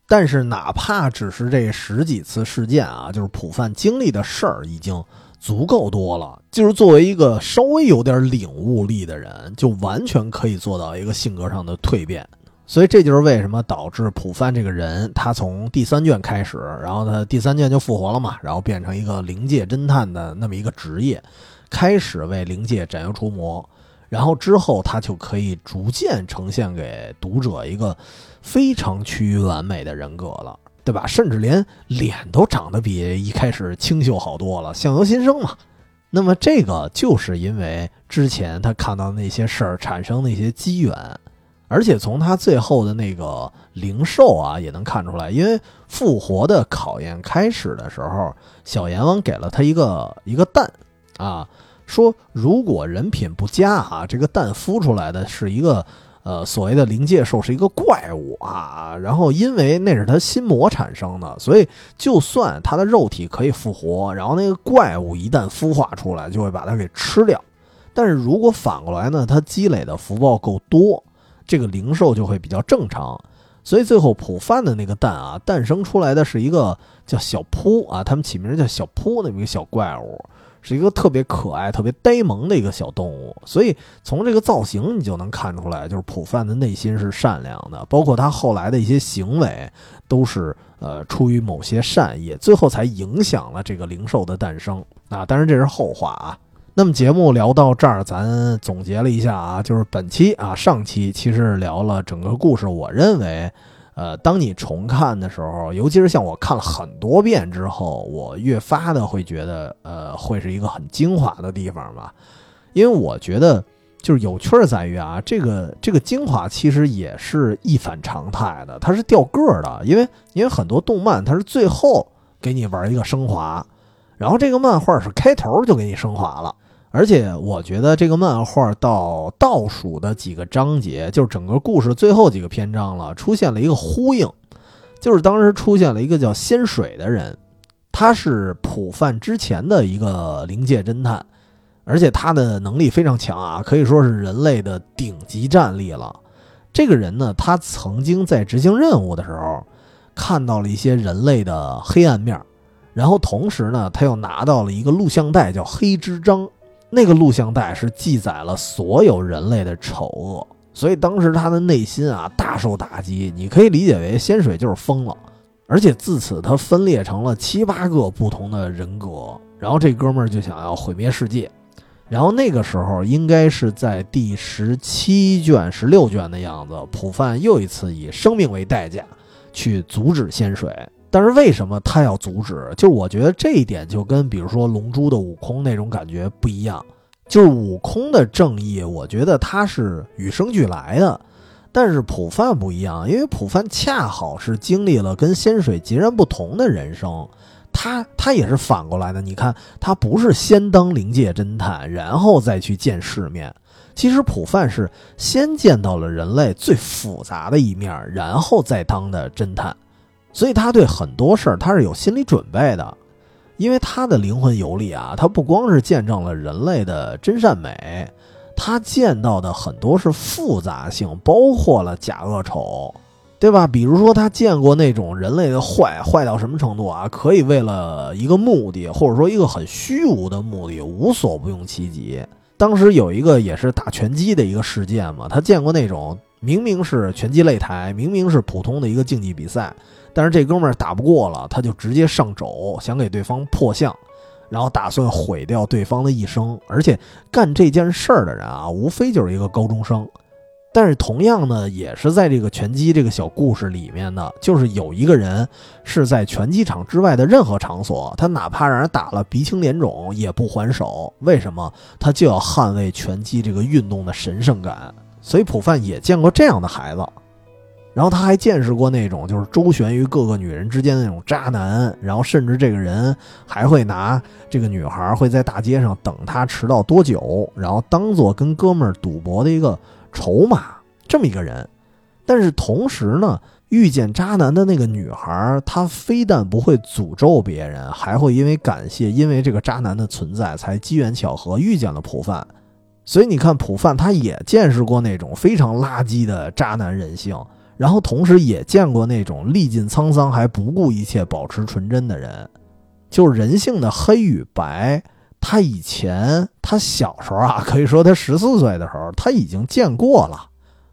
但是哪怕只是这十几次事件啊，就是普范经历的事儿已经足够多了。就是作为一个稍微有点领悟力的人，就完全可以做到一个性格上的蜕变。所以这就是为什么导致普范这个人，他从第三卷开始，然后他第三卷就复活了嘛，然后变成一个灵界侦探的那么一个职业，开始为灵界斩妖除魔，然后之后他就可以逐渐呈现给读者一个非常趋于完美的人格了，对吧？甚至连脸都长得比一开始清秀好多了，相由心生嘛。那么这个就是因为之前他看到那些事儿产生那些机缘。而且从他最后的那个灵兽啊，也能看出来，因为复活的考验开始的时候，小阎王给了他一个一个蛋，啊，说如果人品不佳啊，这个蛋孵出来的是一个呃所谓的灵界兽，是一个怪物啊。然后因为那是他心魔产生的，所以就算他的肉体可以复活，然后那个怪物一旦孵化出来，就会把它给吃掉。但是如果反过来呢，他积累的福报够多。这个灵兽就会比较正常，所以最后普范的那个蛋啊，诞生出来的是一个叫小扑啊，他们起名叫小扑那么一个小怪物，是一个特别可爱、特别呆萌的一个小动物。所以从这个造型你就能看出来，就是普范的内心是善良的，包括他后来的一些行为都是呃出于某些善意，最后才影响了这个灵兽的诞生啊。当然这是后话啊。那么节目聊到这儿，咱总结了一下啊，就是本期啊，上期其实聊了整个故事。我认为，呃，当你重看的时候，尤其是像我看了很多遍之后，我越发的会觉得，呃，会是一个很精华的地方吧。因为我觉得，就是有趣在于啊，这个这个精华其实也是一反常态的，它是掉个儿的。因为因为很多动漫它是最后给你玩一个升华，然后这个漫画是开头就给你升华了。而且我觉得这个漫画到倒数的几个章节，就是整个故事最后几个篇章了，出现了一个呼应，就是当时出现了一个叫仙水的人，他是普范之前的一个灵界侦探，而且他的能力非常强啊，可以说是人类的顶级战力了。这个人呢，他曾经在执行任务的时候看到了一些人类的黑暗面，然后同时呢，他又拿到了一个录像带，叫《黑之章》。那个录像带是记载了所有人类的丑恶，所以当时他的内心啊大受打击。你可以理解为仙水就是疯了，而且自此他分裂成了七八个不同的人格，然后这哥们儿就想要毁灭世界。然后那个时候应该是在第十七卷、十六卷的样子，普范又一次以生命为代价去阻止仙水。但是为什么他要阻止？就我觉得这一点就跟比如说《龙珠》的悟空那种感觉不一样。就是悟空的正义，我觉得他是与生俱来的，但是普范不一样，因为普范恰好是经历了跟仙水截然不同的人生。他他也是反过来的，你看他不是先当灵界侦探，然后再去见世面。其实普范是先见到了人类最复杂的一面，然后再当的侦探。所以他对很多事儿他是有心理准备的，因为他的灵魂游历啊，他不光是见证了人类的真善美，他见到的很多是复杂性，包括了假恶丑。对吧？比如说，他见过那种人类的坏，坏到什么程度啊？可以为了一个目的，或者说一个很虚无的目的，无所不用其极。当时有一个也是打拳击的一个事件嘛，他见过那种明明是拳击擂台，明明是普通的一个竞技比赛，但是这哥们儿打不过了，他就直接上肘，想给对方破相，然后打算毁掉对方的一生。而且干这件事儿的人啊，无非就是一个高中生。但是同样呢，也是在这个拳击这个小故事里面呢，就是有一个人是在拳击场之外的任何场所，他哪怕让人打了鼻青脸肿也不还手。为什么？他就要捍卫拳击这个运动的神圣感。所以普范也见过这样的孩子，然后他还见识过那种就是周旋于各个女人之间的那种渣男，然后甚至这个人还会拿这个女孩会在大街上等他迟到多久，然后当做跟哥们儿赌博的一个。筹码这么一个人，但是同时呢，遇见渣男的那个女孩，她非但不会诅咒别人，还会因为感谢，因为这个渣男的存在，才机缘巧合遇见了普范。所以你看，普范他也见识过那种非常垃圾的渣男人性，然后同时也见过那种历尽沧桑还不顾一切保持纯真的人，就是人性的黑与白。他以前，他小时候啊，可以说他十四岁的时候，他已经见过了。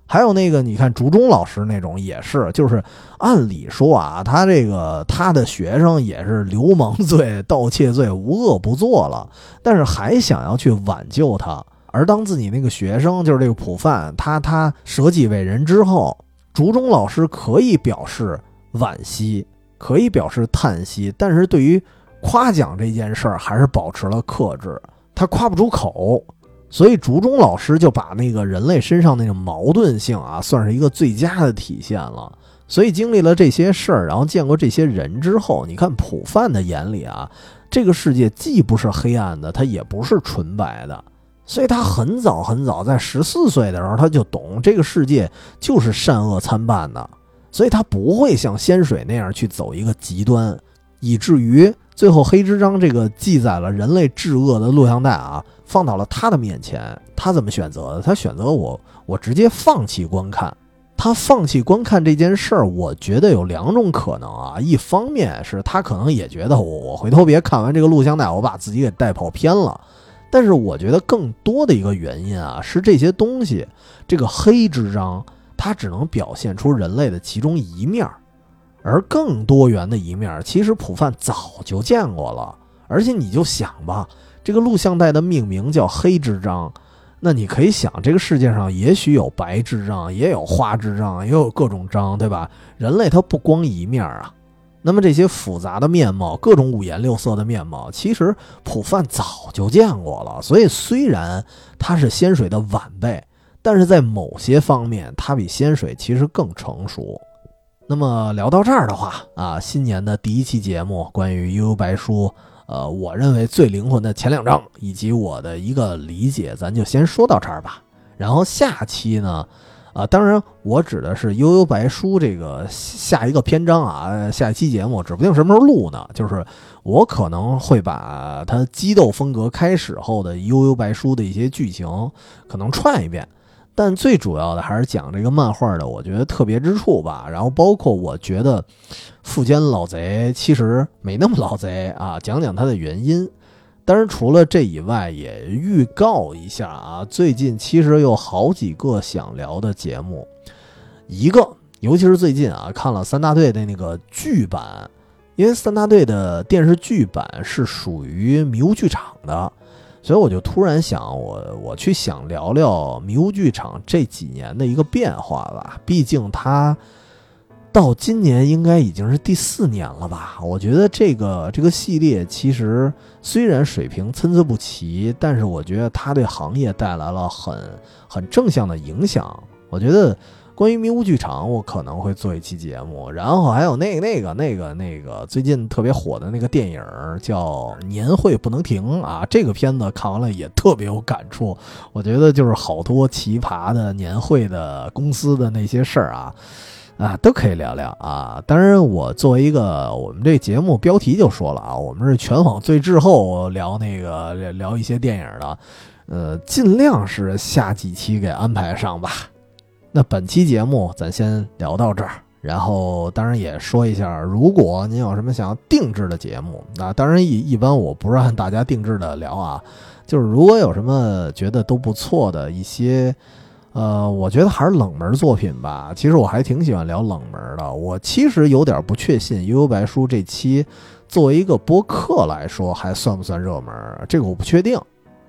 还有那个，你看竹中老师那种也是，就是按理说啊，他这个他的学生也是流氓罪、盗窃罪无恶不作了，但是还想要去挽救他。而当自己那个学生就是这个普范，他他舍己为人之后，竹中老师可以表示惋惜，可以表示叹息，但是对于。夸奖这件事儿还是保持了克制，他夸不出口，所以竹中老师就把那个人类身上那种矛盾性啊，算是一个最佳的体现了。所以经历了这些事儿，然后见过这些人之后，你看普范的眼里啊，这个世界既不是黑暗的，它也不是纯白的。所以他很早很早，在十四岁的时候，他就懂这个世界就是善恶参半的，所以他不会像仙水那样去走一个极端，以至于。最后，黑之章这个记载了人类至恶的录像带啊，放到了他的面前，他怎么选择的？他选择我，我直接放弃观看。他放弃观看这件事儿，我觉得有两种可能啊。一方面是他可能也觉得我，我回头别看完这个录像带，我把自己给带跑偏了。但是我觉得更多的一个原因啊，是这些东西，这个黑之章，它只能表现出人类的其中一面儿。而更多元的一面，其实普范早就见过了。而且你就想吧，这个录像带的命名叫“黑之章”，那你可以想，这个世界上也许有白之章，也有花之章，也有各种章，对吧？人类它不光一面啊。那么这些复杂的面貌，各种五颜六色的面貌，其实普范早就见过了。所以虽然他是仙水的晚辈，但是在某些方面，他比仙水其实更成熟。那么聊到这儿的话啊，新年的第一期节目关于《悠悠白书》，呃，我认为最灵魂的前两章以及我的一个理解，咱就先说到这儿吧。然后下期呢，啊，当然我指的是《悠悠白书》这个下一个篇章啊，下一期节目指不定什么时候录呢。就是我可能会把它激斗风格开始后的《悠悠白书》的一些剧情可能串一遍，但最主要的还是讲这个漫画的我觉得特别之处吧。然后包括我觉得富坚老贼其实没那么老贼啊，讲讲他的原因。当然，除了这以外，也预告一下啊，最近其实有好几个想聊的节目。一个，尤其是最近啊，看了三大队的那个剧版，因为三大队的电视剧版是属于迷雾剧场的，所以我就突然想，我我去想聊聊迷雾剧场这几年的一个变化吧。毕竟它。到今年应该已经是第四年了吧？我觉得这个这个系列其实虽然水平参差不齐，但是我觉得它对行业带来了很很正向的影响。我觉得关于迷雾剧场，我可能会做一期节目。然后还有那个那个那个那个最近特别火的那个电影叫《年会不能停》啊，这个片子看完了也特别有感触。我觉得就是好多奇葩的年会的公司的那些事儿啊。啊，都可以聊聊啊！当然，我作为一个我们这节目标题就说了啊，我们是全网最滞后聊那个聊一些电影的，呃，尽量是下几期给安排上吧。那本期节目咱先聊到这儿，然后当然也说一下，如果您有什么想要定制的节目，那当然一一般我不让大家定制的聊啊，就是如果有什么觉得都不错的一些。呃，我觉得还是冷门作品吧。其实我还挺喜欢聊冷门的。我其实有点不确信《悠悠白书》这期作为一个播客来说，还算不算热门？这个我不确定。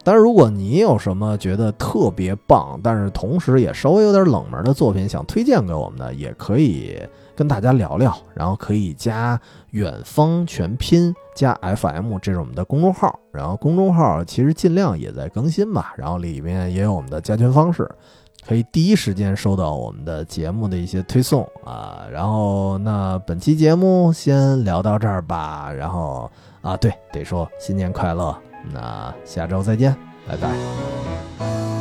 但是如果你有什么觉得特别棒，但是同时也稍微有点冷门的作品想推荐给我们的，也可以跟大家聊聊。然后可以加远方全拼加 FM 这是我们的公众号。然后公众号其实尽量也在更新吧。然后里面也有我们的加群方式。可以第一时间收到我们的节目的一些推送啊，然后那本期节目先聊到这儿吧，然后啊对，得说新年快乐，那下周再见，拜拜。